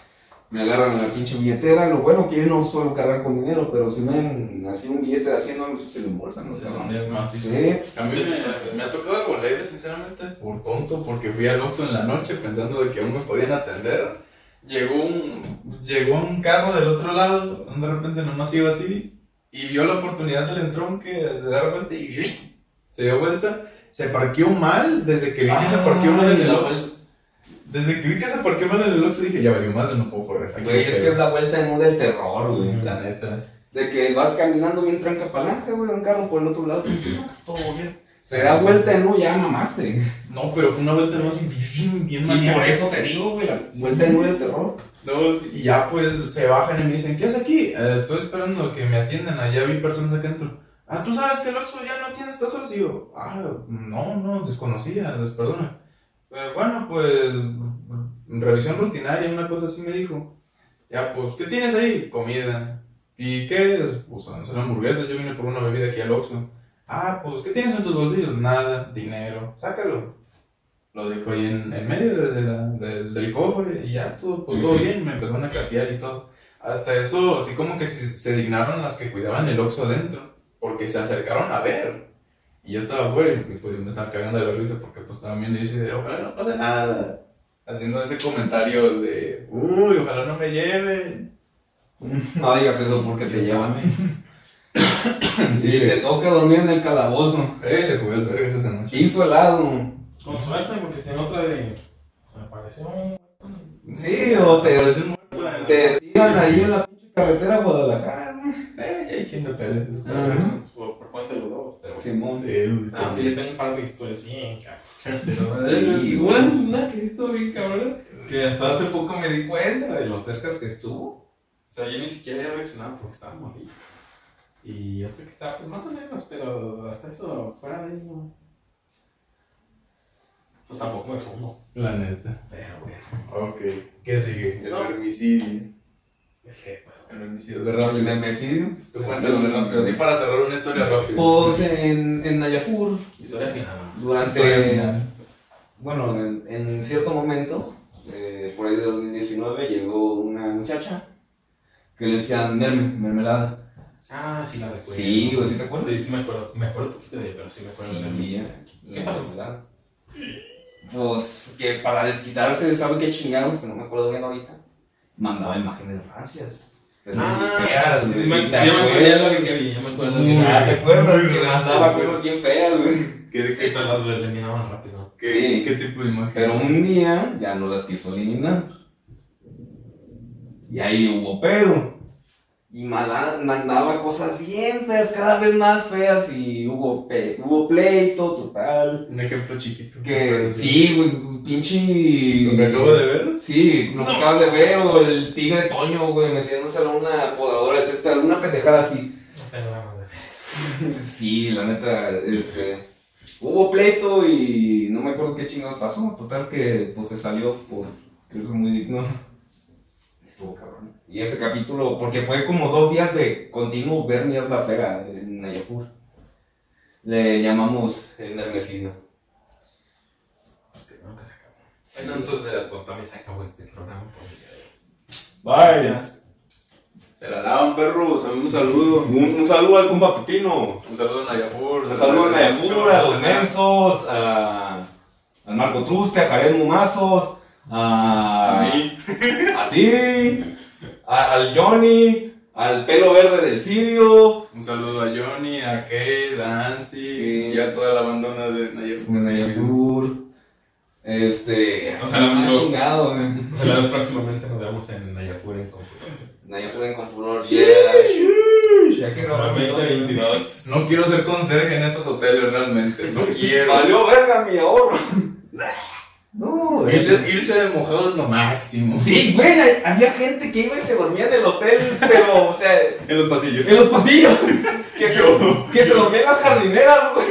me agarran la pinche billetera. Lo bueno que yo no suelo cargar con dinero, pero si me han así un billete de 100 dólares, se lo embolsan, ¿no? Sí, cabrón? es más, sí. Sí. A mí me, me ha tocado algo leve, sinceramente, por tonto, porque fui al Oxxo en la noche pensando de que aún me podían atender. Llegó un, llegó un carro del otro lado, de repente nomás iba así, y vio la oportunidad del entrón que se da vuelta y se dio vuelta. Se parqueó mal desde que vi que se parqueó mal en el la Oxxo. Desde que vi que se parqueó mal en el Oxxo dije, ya valió madre, no puedo correr. Aquí Güey, es que quedo". es la vuelta en U del terror, güey. La neta. De que vas caminando bien tranca palanca, güey, un carro por el otro lado. Todo bien. Se da vuelta en U, ya mamaste. No, pero fue una vuelta nomás bien, bien Sí, por eso te digo, güey, la vuelta en U del terror. No, y ya pues se bajan y me dicen, ¿qué haces aquí? "Eh, estoy esperando que me atiendan, allá vi personas acá dentro. Ah, ¿tú sabes que el Oxxo ya no atiende estas horas? Y yo, ah, no, no, desconocía, les perdona. "Eh, bueno, pues, revisión rutinaria, una cosa así me dijo. Ya, pues, ¿qué tienes ahí? Comida. ¿Y qué es? Pues, son hamburguesas, yo vine por una bebida aquí al Oxxo. Ah, pues, ¿qué tienes en tus bolsillos? Nada, dinero, sácalo. Lo dejó ahí en, en medio de- de la- del- del cofre y ya todo, pues todo bien, me empezaron a catear y todo. Hasta eso, así como que se, se dignaron las que cuidaban el Oxxo adentro, porque se acercaron a ver. Y yo estaba afuera y pues me estaba cagando de la risa porque pues estaban viendo y yo ojalá no pase nada. Haciendo ese comentario de, uy, ojalá no me lleven. No digas eso porque te llevan. Sí, Si te toca dormir en el calabozo. eh, le jugué el verga esa noche. Piso helado. Con suerte, porque si en otra de. Me apareció un. Sí, o te, Parece un muerto, te tiran ahí en la pinche carretera a Guadalajara. Eh, hay quien. Ajá. Por, cuenta de los dos, pero. Simón. Eh, Ah, sí, yo tengo un par de historias bien cabronas. Sí, una, que sí estuvo bien cabrona. Que hasta hace poco me di cuenta de lo cerca que estuvo. O sea, yo ni siquiera había reaccionado porque estaba morir. Y otra que estaba, pues más o menos, pero hasta eso, fuera de ahí, no. Pues tampoco me fumo. La neta. Pero bueno. Ok. ¿Qué sigue? El No. vermicidio. Dejé, pues. El El rápido. nemesidio. Tú cuéntalo de rápido. Así para cerrar una historia rápida. Pues en, en Nayafur, Historia final. Historia durante. final. Bueno, en, en cierto momento, eh, por ahí de 2019, llegó una muchacha que le decían merme, mermelada. Ah, sí la recuerdo. Sí, güey, ¿sí te acuerdas? Sí, sí me acuerdo. Me acuerdo un poquito de ella, pero sí me acuerdo de. Sí, ¿Qué pasó? mermelada. pues, que para desquitarse, ¿sabe qué chingados? Que no me acuerdo bien ahorita. Mandaba imágenes rancias. Pero Ah, sí feas, sí, güey, me- ¿te sí, me acuerdo acuerdas? de que vi, ya me acuerdo Muy que Ah, ¿te acuerdas? Que mandaba cosas bien feas, güey. ¿Qué, Sí, qué, pero las eliminaban rápido. qué, Sí. qué tipo de imagen? Pero un día ya no las quiso eliminar. Y ahí hubo pedo. Y manda- mandaba cosas bien feas, cada vez más feas. Y hubo, pe- hubo pleito total. Un ejemplo chiquito. Que sí, güey, pinche. ¿Lo que acabo de ver? Sí, lo que acabas de ver, o el tigre Toño, güey, metiéndose a una podadora de césped, una pendejada así. No de. Sí, la neta, este. Hubo pleito y no me acuerdo qué chingados pasó. Total que pues se salió por creerse muy digno. Estuvo cabrón. Y ese capítulo, porque fue como dos días de continuo ver mierda fea en Nayafur. Le llamamos el Nermesino. Pues que no, que se acabó. Bueno, entonces era todo, también se acabó este programa por el día de hoy. Bye. Se la lavan, perros. Un saludo. Un, un saludo al compa Pepino. Un saludo a Nayafur. Un saludo a Nayafur, a los Mensos, a, al Marco Trusca, a Jared Mumazos, a, A mí. a ti, a- al Johnny, al pelo verde del Sirio, Un saludo a Johnny, a Kate, a Nancy Sí. y a toda la bandona de Nayafur. Nayafur, este, Ojalá ah, no- chingado, güey. Ojalá próximamente nos veamos en Nayafur en Confluencia. Nayafur en Confuror, yeah, ya que no 2022. No quiero ser conserje en esos hoteles realmente. No quiero. Valió verga mi ahorro. No, Irse, irse de mojado es lo máximo. Sí, güey, había gente que iba y se dormía en el hotel, pero, o sea, En los pasillos. en los pasillos. Que se, que se dormían en las jardineras, güey.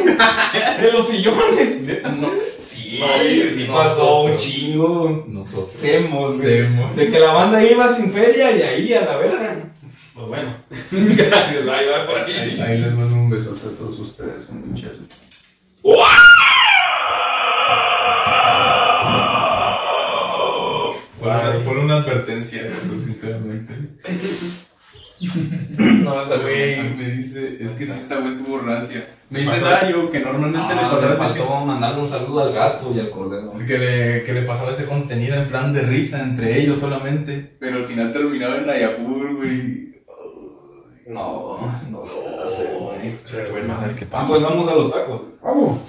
En los sillones. No. Sí, No, sí, sí nosotros. pasó un chingo. Nosotros. Semos, güey. Semos. De que la banda iba sin feria y ahí a la verga. Pues bueno. Gracias, bye, bye por Ahí, ahí. ahí les mando un besote a todos ustedes, son muchas. Advertencia, eso, sinceramente. No, esa Güey, me dice, es que sí, esta güey estuvo rancia. Me dice. Dario que normalmente le No, pasaba ese tipo- faltó mandarle un saludo al gato y al cordero. que le, que le pasaba ese contenido en plan de risa entre ellos solamente. Pero al final terminaba en Ayapur, güey. No, no se hace, güey. Recuerda, ¿qué Ah, pues vamos a los tacos. Vamos.